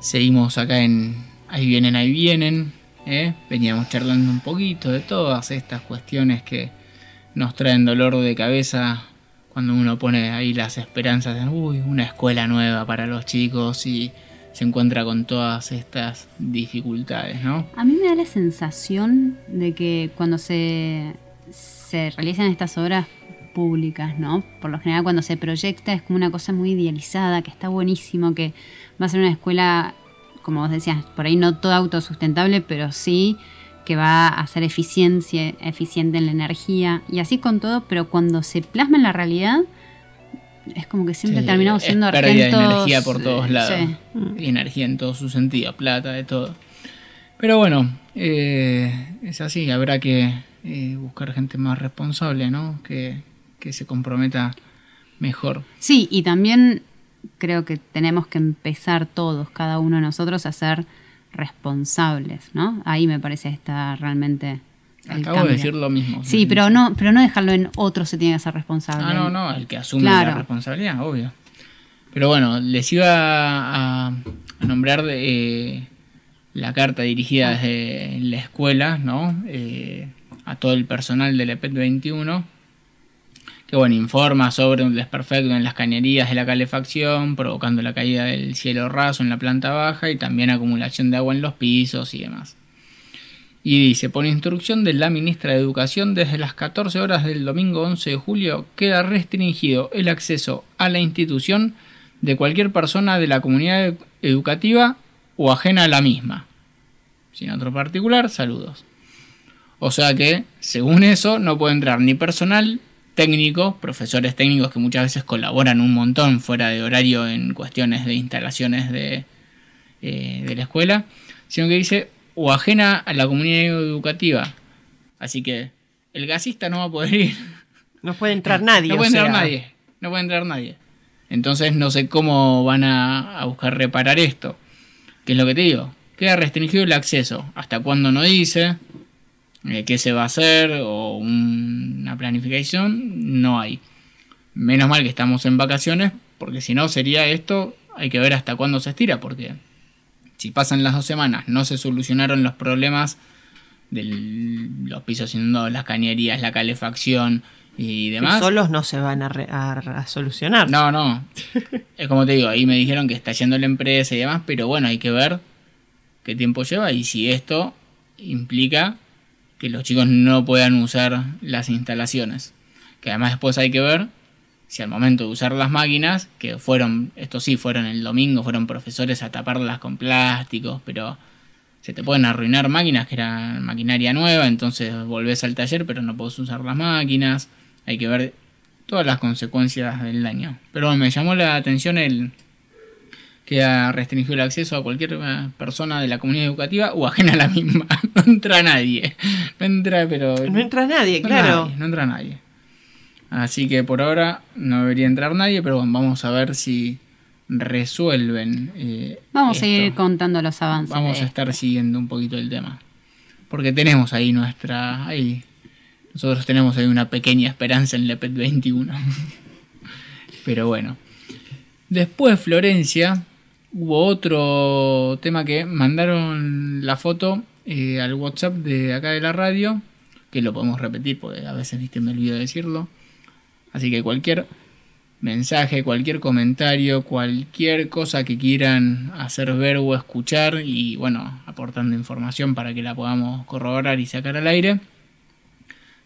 Seguimos acá en Ahí vienen, ahí vienen. ¿Eh? Veníamos charlando un poquito de todas estas cuestiones que nos traen dolor de cabeza cuando uno pone ahí las esperanzas de uy, una escuela nueva para los chicos y se encuentra con todas estas dificultades, ¿no? A mí me da la sensación de que cuando se, se realizan estas obras públicas, ¿no? Por lo general cuando se proyecta es como una cosa muy idealizada, que está buenísimo, que va a ser una escuela, como vos decías, por ahí no toda autosustentable, pero sí que va a ser eficiencia, eficiente en la energía y así con todo, pero cuando se plasma en la realidad es como que siempre Sí, terminamos es siendo de argentos. energía por todos eh, lados. sí. Y energía en todo su sentido, plata, de todo. Pero bueno, eh, es así, habrá que eh, buscar gente más responsable, ¿no? Que, que se comprometa mejor. Sí, y también creo que tenemos que empezar todos, cada uno de nosotros, a ser responsables, ¿no? Ahí me parece está realmente el Acabo cambio. de decir lo mismo. Sí, pero no, pero no dejarlo en otro se tiene que ser responsable. Ah, no, no, el que asume Claro. la responsabilidad, obvio. Pero bueno, les iba a, a nombrar de, eh, la carta dirigida desde la escuela, ¿no? Eh, a todo el personal del EPET 21, que bueno, informa sobre un desperfecto en las cañerías de la calefacción, provocando la caída del cielo raso en la planta baja y también acumulación de agua en los pisos y demás. Y dice, por instrucción de la ministra de Educación, desde las 14 horas del domingo 11 de julio queda restringido el acceso a la institución de cualquier persona de la comunidad educativa o ajena a la misma. Sin otro particular, saludos. O sea que, según eso, no puede entrar ni personal técnico, profesores técnicos que muchas veces colaboran un montón fuera de horario en cuestiones de instalaciones de, eh, de la escuela, sino que dice o ajena a la comunidad educativa. Así que el gasista no va a poder ir. No puede entrar nadie. No puede entrar sea, nadie. No puede entrar nadie. Entonces no sé cómo van a, a buscar reparar esto. ¿Qué es lo que te digo? Queda restringido el acceso. ¿Hasta cuándo no dice? Eh, ¿Qué se va a hacer? ¿O un- una planificación? No hay. Menos mal que estamos en vacaciones. Porque si no sería esto. Hay que ver hasta cuándo se estira. Porque Si pasan las dos semanas, no se solucionaron los problemas de los pisos inundados, las cañerías, la calefacción y demás. solos no se van a, a solucionar. No, no. es como te digo, ahí me dijeron que está yendo la empresa y demás, pero bueno, hay que ver qué tiempo lleva y si esto implica que los chicos no puedan usar las instalaciones. Que además después hay que ver si al momento de usar las máquinas, que fueron, esto sí, fueron el domingo, fueron profesores a taparlas con plásticos, pero se te pueden arruinar máquinas que eran maquinaria nueva, entonces volvés al taller, pero no podés usar las máquinas. Hay que ver todas las consecuencias del daño. Pero me llamó la atención el, que ha restringido el acceso a cualquier eh, persona de la comunidad educativa o ajena a la misma. No entra nadie. No entra, pero. No entra nadie, claro. no entra nadie. Así que por ahora no debería entrar nadie, pero bueno, vamos a ver si resuelven. Eh, vamos a ir contando los avances. Vamos a estar siguiendo un poquito el tema. Porque tenemos ahí nuestra. Ahí, nosotros tenemos ahí una pequeña esperanza en Lepet 21. pero bueno. Después Florencia Hubo otro tema que mandaron la foto eh, al WhatsApp de acá de la radio, que lo podemos repetir porque a veces me olvido decirlo. Así que cualquier mensaje, cualquier comentario, cualquier cosa que quieran hacer ver o escuchar y bueno, aportando información para que la podamos corroborar y sacar al aire,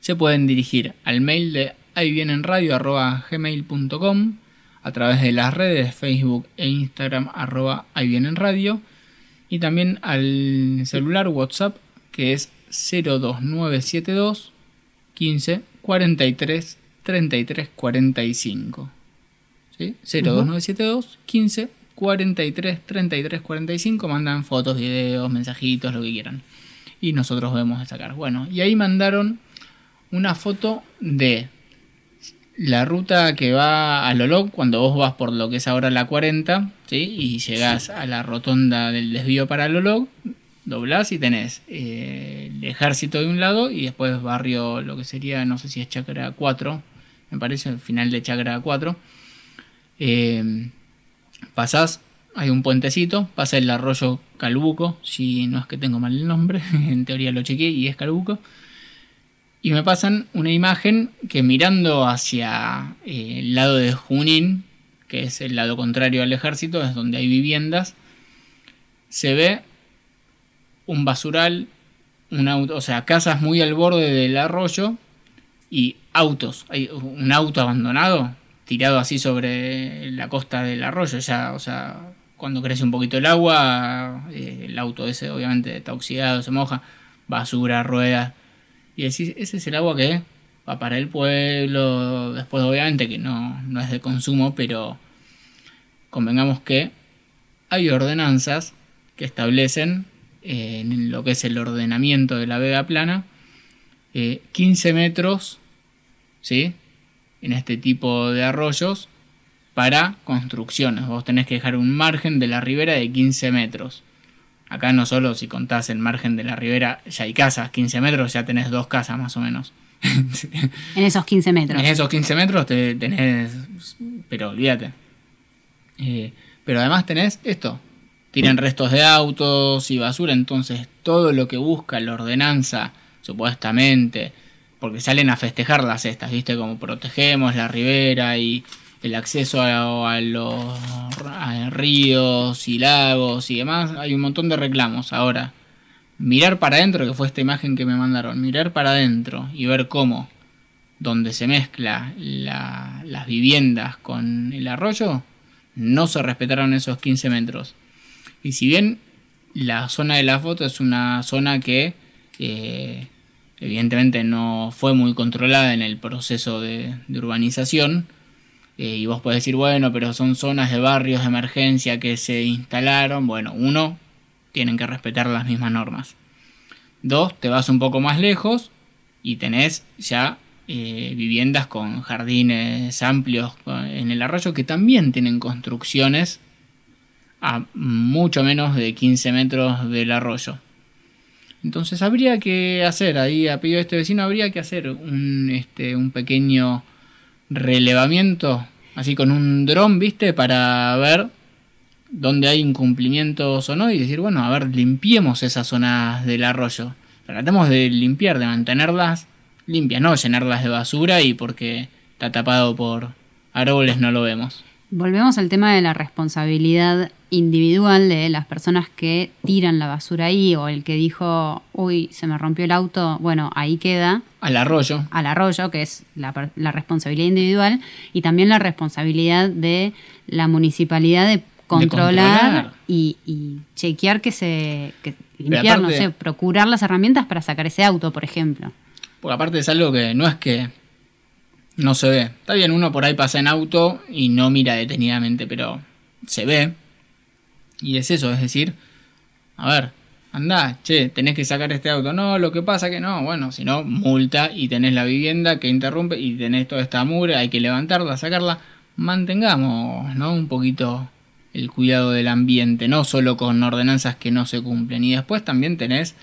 se pueden dirigir al mail de ahí gmail.com a través de las redes Facebook e Instagram arroba ahí vienen radio y también al celular WhatsApp que es 02972 15 43 33 45 ¿Sí? 02972 15 43 33 45 mandan fotos, videos, mensajitos, lo que quieran y nosotros vemos de sacar. Bueno, y ahí mandaron una foto de la ruta que va a Lolog, cuando vos vas por lo que es ahora la 40, ¿sí? y llegás a la rotonda del desvío para Lolog, doblás y tenés eh, el ejército de un lado y después barrio, lo que sería, no sé si es Chacra 4, me parece, el final de Chacra 4. Eh, pasás, hay un puentecito, pasa el arroyo Calbuco, si no es que tengo mal el nombre, en teoría lo chequeé y es Calbuco y me pasan una imagen que mirando hacia eh, el lado de Junín, que es el lado contrario al ejército, es donde hay viviendas, se ve un basural, un auto, o sea, casas muy al borde del arroyo y autos. Hay un auto abandonado tirado así sobre la costa del arroyo, ya, o sea, cuando crece un poquito el agua, eh, el auto ese obviamente está oxidado, se moja, basura, ruedas y decís, ese es el agua que va para el pueblo, después obviamente que no, no es de consumo, pero convengamos que hay ordenanzas que establecen eh, en lo que es el ordenamiento de la vega plana 15 eh, metros ¿sí? en este tipo de arroyos para construcciones. Vos tenés que dejar un margen de la ribera de 15 metros. Acá no solo si contás el margen de la ribera, ya hay casas, 15 metros, ya tenés dos casas más o menos. en esos 15 metros. En esos 15 metros te, tenés, pero olvídate. Eh, pero además tenés esto, tiran restos de autos y basura, entonces todo lo que busca la ordenanza, supuestamente, porque salen a festejar las estas, ¿viste? Como protegemos la ribera y el acceso a, los ríos y lagos y demás, hay un montón de reclamos. Ahora, mirar para adentro, que fue esta imagen que me mandaron, mirar para adentro y ver cómo, donde se mezcla las viviendas con el arroyo, no se respetaron esos 15 metros. Y si bien la zona de la foto es una zona que eh, evidentemente no fue muy controlada en el proceso de urbanización, eh, y vos podés decir, bueno, pero son zonas de barrios de emergencia que se instalaron. Bueno, uno, tienen que respetar las mismas normas. Dos, te vas un poco más lejos y tenés ya eh, viviendas con jardines amplios en el arroyo que también tienen construcciones a mucho menos de 15 metros del arroyo. Entonces habría que hacer, ahí a pedido de este vecino, habría que hacer un, este, un pequeño relevamiento, así con un dron, ¿viste? Para ver dónde hay incumplimientos o no y decir, bueno, a ver, limpiemos esas zonas del arroyo. Tratemos de limpiar, de mantenerlas limpias, no llenarlas de basura y porque está tapado por árboles no lo vemos. Volvemos al tema de la responsabilidad individual de las personas que tiran la basura ahí o el que dijo, uy, se me rompió el auto, bueno, ahí queda. Al arroyo. Al arroyo, que es la, la responsabilidad individual, y también la responsabilidad de la municipalidad de controlar, Y, chequear que se... Que limpiar, no sé, procurar las herramientas para sacar ese auto, por ejemplo. Porque aparte es algo que no es que no se ve. Está bien, uno por ahí pasa en auto y no mira detenidamente, pero se ve. Y es eso, es decir, a ver, anda, che, tenés que sacar este auto. No, lo que pasa que no, bueno, si no, multa y tenés la vivienda que interrumpe y tenés toda esta mura, hay que levantarla, sacarla. Mantengamos, ¿no? Un poquito el cuidado del ambiente, no solo con ordenanzas que no se cumplen. Y después también tenés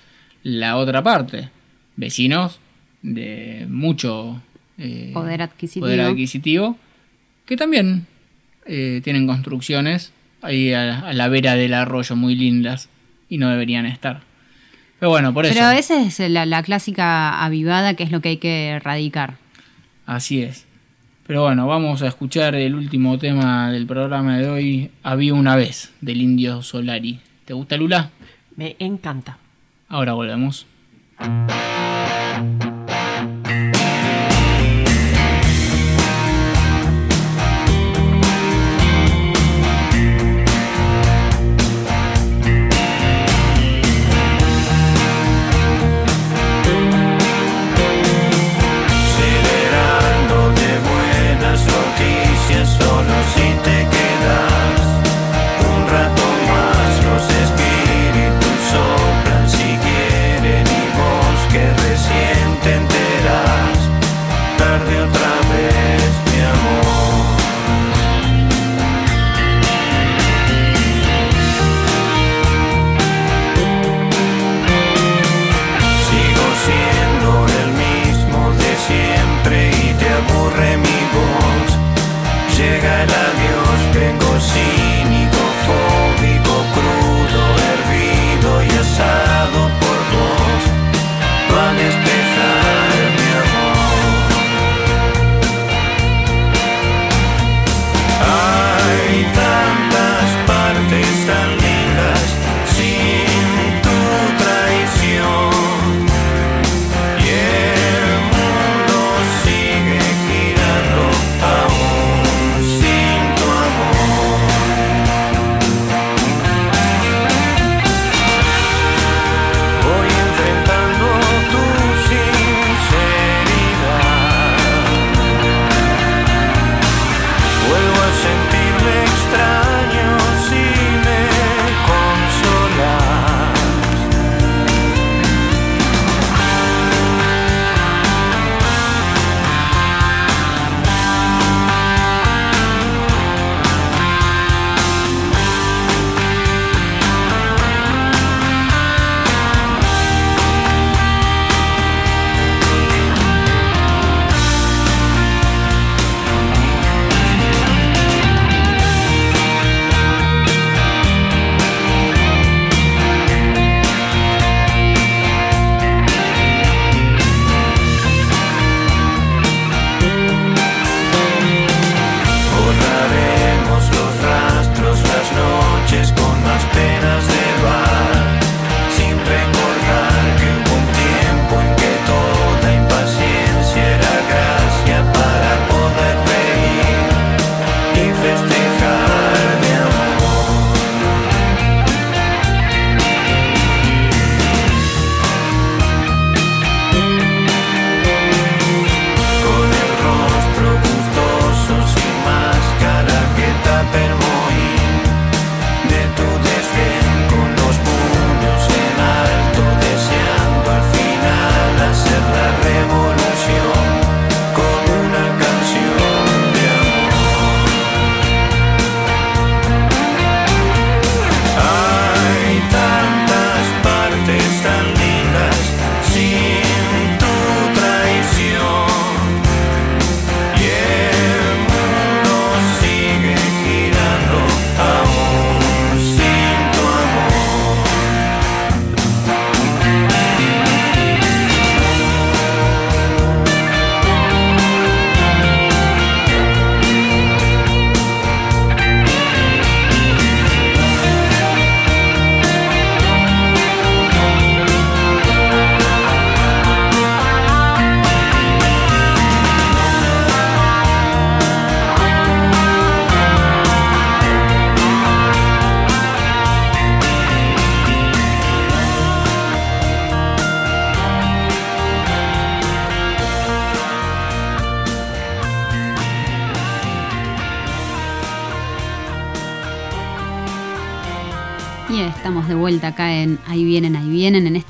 la otra parte, vecinos de mucho eh, poder, adquisitivo. poder adquisitivo, que también eh, tienen construcciones ahí a, la vera del arroyo muy lindas y no deberían estar. Pero bueno, por eso. Pero esa es la, la clásica avivada que es lo que hay que erradicar. Así es. Pero bueno, vamos a escuchar el último tema del programa de hoy, Había una vez, del indio Solari. ¿Te gusta Lula? Me encanta. Ahora volvemos.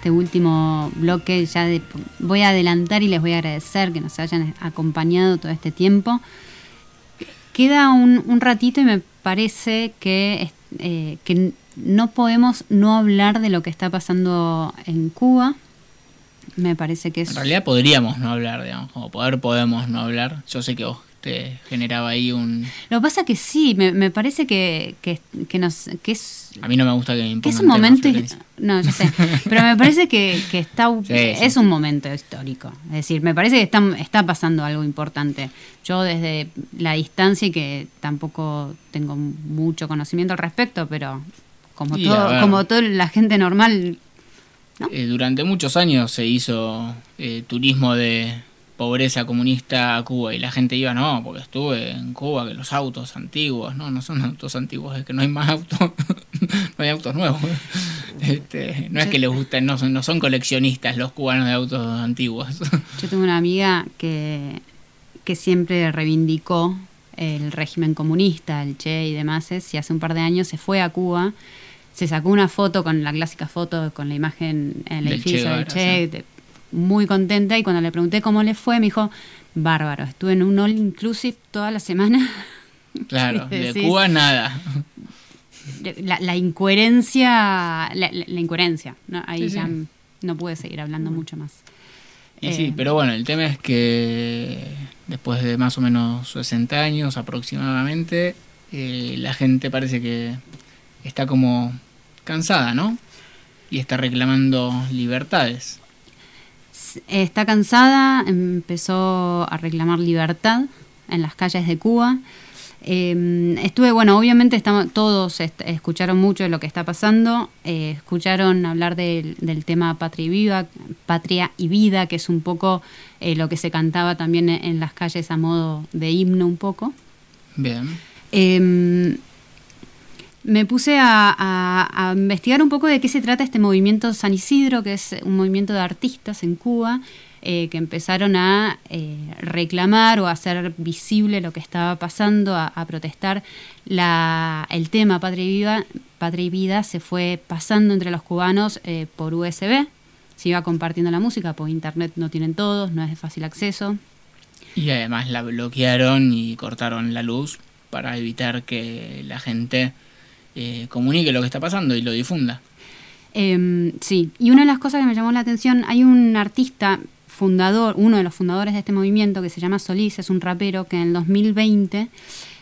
Este último bloque. Ya de- voy a adelantar y les voy a agradecer que nos hayan acompañado todo este tiempo. Queda un, un ratito y me parece que, eh, que no podemos no hablar de lo que está pasando en Cuba. Me parece que es... En realidad podríamos no hablar, digamos, como poder podemos no hablar. Yo sé que vos te generaba ahí un... Lo que pasa que sí, me, me parece que, que, que nos, que es A mí no me gusta que me es un momento no yo sé pero me parece que, que está Sí, es sí. un momento histórico. Es decir me parece que está, está pasando algo importante. Yo desde la distancia y que tampoco tengo mucho conocimiento al respecto pero como Y, todo como toda la gente normal Eh, durante muchos años se hizo eh, turismo de pobreza comunista a Cuba y la gente iba, no, porque estuve en Cuba, que los autos antiguos, no, no son autos antiguos, es que no hay más autos, no hay autos nuevos. Este, no es que les gusten, no son, no son coleccionistas los cubanos de autos antiguos. yo tengo una amiga que que siempre reivindicó el régimen comunista el Che y demás y hace un par de años se fue a Cuba se sacó una foto con la clásica foto con la imagen en el Del edificio Che del Che, de- muy contenta y cuando le pregunté cómo le fue me dijo bárbaro estuve en un all inclusive toda la semana Claro, de Cuba nada. La, la incoherencia la, incoherencia ¿no? ahí Sí, sí. ya no pude seguir hablando mucho más Y Eh, sí, pero bueno, el tema es que después de más o menos 60 años aproximadamente, eh, la gente parece que está como cansada, ¿no? Y está reclamando libertades. está cansada, empezó a reclamar libertad en las calles de Cuba. Eh, estuve, bueno, obviamente estamos, todos est- escucharon mucho de lo que está pasando, eh, escucharon hablar del, del tema Patria y, Viva, Patria y Vida, que es un poco eh, lo que se cantaba también en, en las calles a modo de himno un poco. Bien. Eh, me puse a, a- a investigar un poco de qué se trata este movimiento San Isidro, que es un movimiento de artistas en Cuba, eh, que empezaron a eh, reclamar o a hacer visible lo que estaba pasando, a, a protestar. La, el tema Patria y, Viva, Patria y Vida se fue pasando entre los cubanos eh, por USB, se iba compartiendo la música, por internet no tienen todos, no es de fácil acceso. Y además la bloquearon y cortaron la luz para evitar que la gente eh, comunique lo que está pasando y lo difunda. Eh, sí, y una de las cosas que me llamó la atención, hay un artista fundador, uno de los fundadores de este movimiento que se llama Solís, es un rapero que en el 2020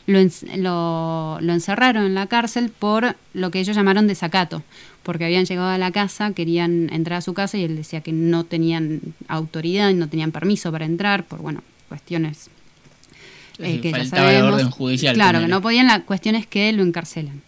lo, en- lo, lo encerraron en la cárcel por lo que ellos llamaron desacato, porque habían llegado a la casa, querían entrar a su casa y él decía que no tenían autoridad, no tenían permiso para entrar, por bueno, cuestiones eh, que ya faltaba sabemos. orden judicial, Claro, que no podían, la cuestión es que lo encarcelan.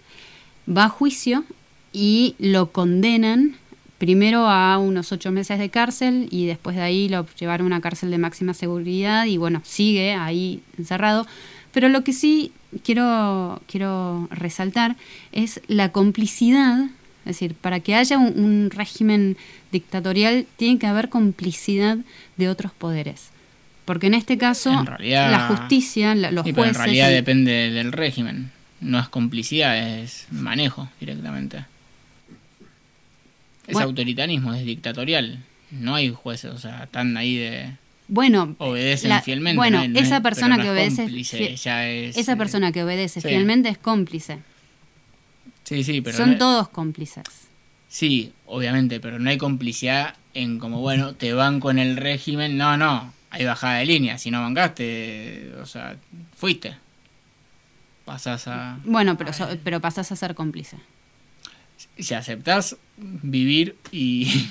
Va a juicio y lo condenan primero a unos ocho meses de cárcel y después de ahí lo llevaron a una cárcel de máxima seguridad y bueno, sigue ahí encerrado. Pero lo que sí quiero, quiero resaltar es la complicidad, es decir, para que haya un, un régimen dictatorial tiene que haber complicidad de otros poderes. Porque en este caso En realidad- la justicia, la- los Sí, pero en jueces... realidad y- depende del régimen. No es complicidad, es manejo directamente. Es Bueno. autoritarismo, es dictatorial. No hay jueces, o sea, están ahí de... Bueno, Obedecen la- fielmente. Bueno, no es- no es- esa persona que es obedece, esa persona que obedece fielmente es cómplice. Sí, sí, pero... Son todos cómplices. Sí, obviamente, pero no hay complicidad en como, bueno, te banco en el régimen. No, no, hay bajada de línea. Si no bancaste, o sea, fuiste. Pasás a... Bueno, pero, so- pero pasás a ser cómplice. Si aceptás vivir y...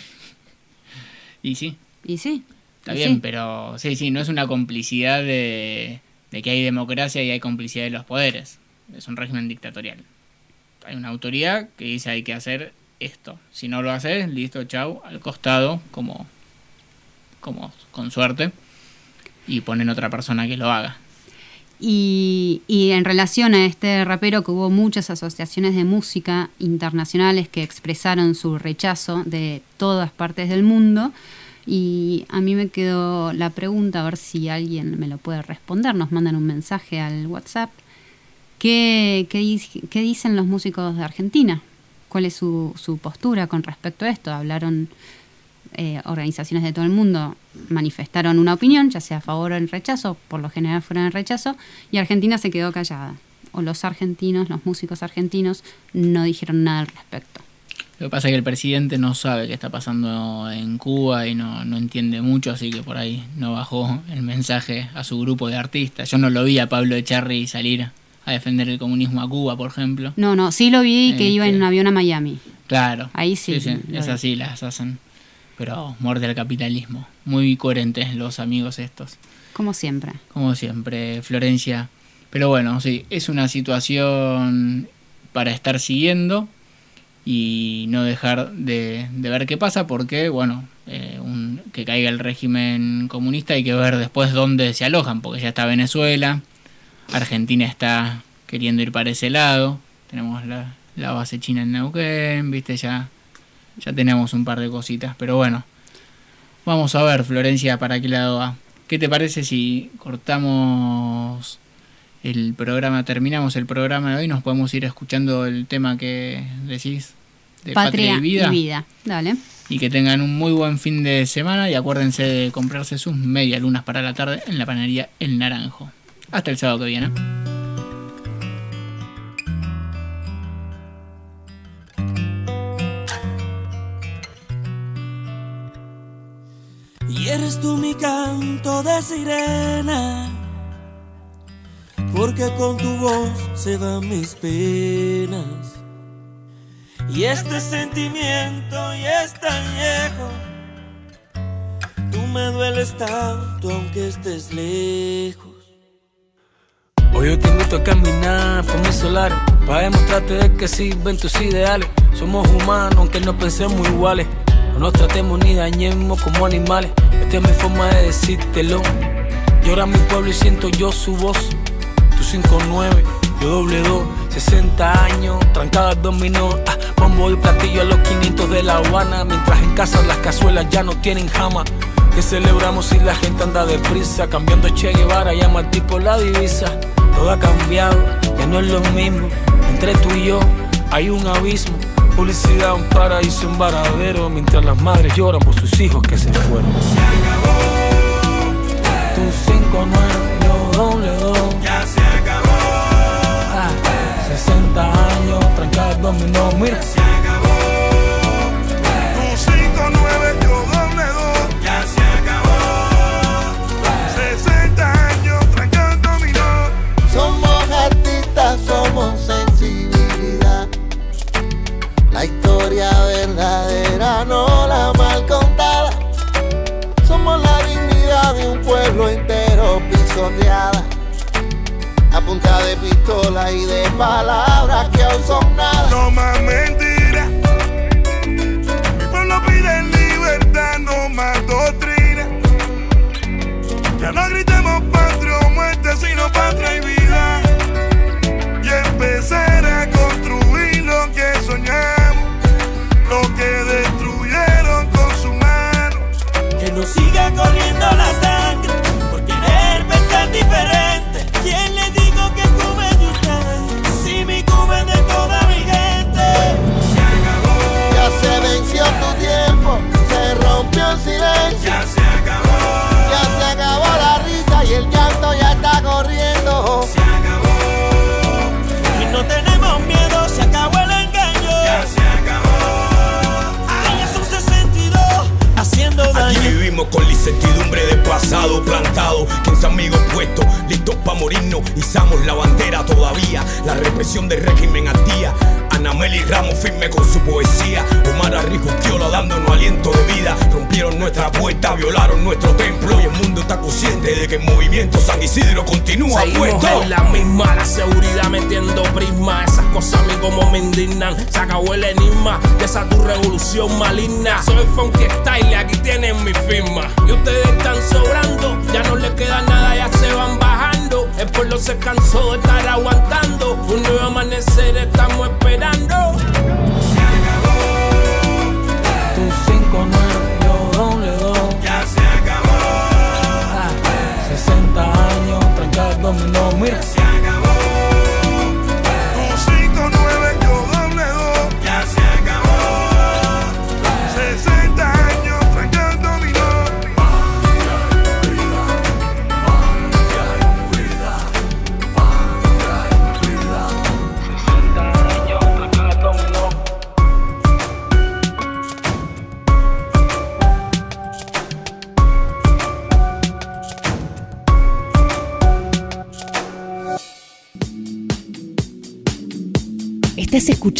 y sí, Y sí. está y bien, sí. pero sí, sí, no es una complicidad de, de que hay democracia y hay complicidad de los poderes. Es un régimen dictatorial. Hay una autoridad que dice hay que hacer esto. Si no lo haces, listo, chau, al costado, como, como con suerte, y ponen otra persona que lo haga. Y, y en relación a este rapero, que hubo muchas asociaciones de música internacionales que expresaron su rechazo de todas partes del mundo. Y a mí me quedó la pregunta, a ver si alguien me lo puede responder. Nos mandan un mensaje al WhatsApp. ¿Qué, qué, qué dicen los músicos de Argentina? cuál es su, su postura con respecto a esto. Hablaron eh, organizaciones de todo el mundo, manifestaron una opinión, ya sea a favor o en rechazo, por lo general fueron en rechazo, y Argentina se quedó callada. O los argentinos, los músicos argentinos, no dijeron nada al respecto. Lo que pasa es que el presidente no sabe qué está pasando en Cuba y no, no entiende mucho, así que por ahí no bajó el mensaje a su grupo de artistas. Yo no lo vi a Pablo Echarri salir a defender el comunismo a Cuba, por ejemplo. No, no, sí lo vi que iba en Este, un avión a Miami. Claro. Ahí sí. lo es vi. así, las hacen. Pero muerte al capitalismo. Muy coherentes los amigos estos. Como siempre. Como siempre, Florencia. Pero bueno, sí, es una situación para estar siguiendo y no dejar de, de ver qué pasa porque, bueno, eh, un- que caiga el régimen comunista hay que ver después dónde se alojan, porque ya está Venezuela, Argentina está queriendo ir para ese lado, tenemos la, la base china en Neuquén, viste, ya, ya tenemos un par de cositas, pero bueno, vamos a ver, Florencia, para qué lado va. ¿Qué te parece si cortamos el programa, terminamos el programa de hoy, nos podemos ir escuchando el tema que decís de Patria, y, vida, Dale. y que tengan un muy buen fin de semana y acuérdense de comprarse sus media lunas para la tarde en la panadería El Naranjo. Hasta el sábado que viene. Canto de sirena, porque con tu voz se van mis penas. Y este sentimiento ya es tan viejo, tú me dueles tanto aunque estés lejos. Hoy yo te invito a caminar por mis solares Para demostrarte de que sirven tus ideales Somos humanos aunque no pensemos iguales nos tratemos ni dañemos como animales. Esta es mi forma de decírtelo. Llora mi pueblo y siento yo su voz. Tú 5-9, yo doble 2 60 años, trancada al dominó. Ah, Bombo y platillo a los 500 de La Habana. Mientras en casa las cazuelas ya no tienen jama. Que celebramos si la gente anda deprisa Cambiando Che Guevara, llama al tipo la divisa. Todo ha cambiado, ya no es lo mismo. Entre tú y yo hay un abismo Publicidad, un paraíso, un varadero Mientras las madres lloran por sus hijos que se fueron. Se acabó Tu 5 yo doble dos. Ya se acabó. Ah, 60 años, trancada al dominó Mira, se acabó A punta de pistola y de palabras que aún son nada. No más mentiras. Mi pueblo pide libertad, no más doctrina. Ya no gritemos patria o muerte, sino patria y vida. Y empezar a construir lo que soñamos, lo que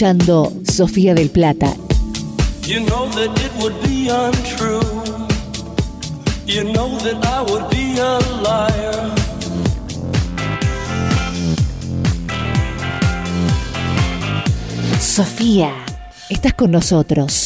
escuchando Sofía del Plata. You know that it would be untrue. You know that I would be a liar. Sofía, estás con nosotros.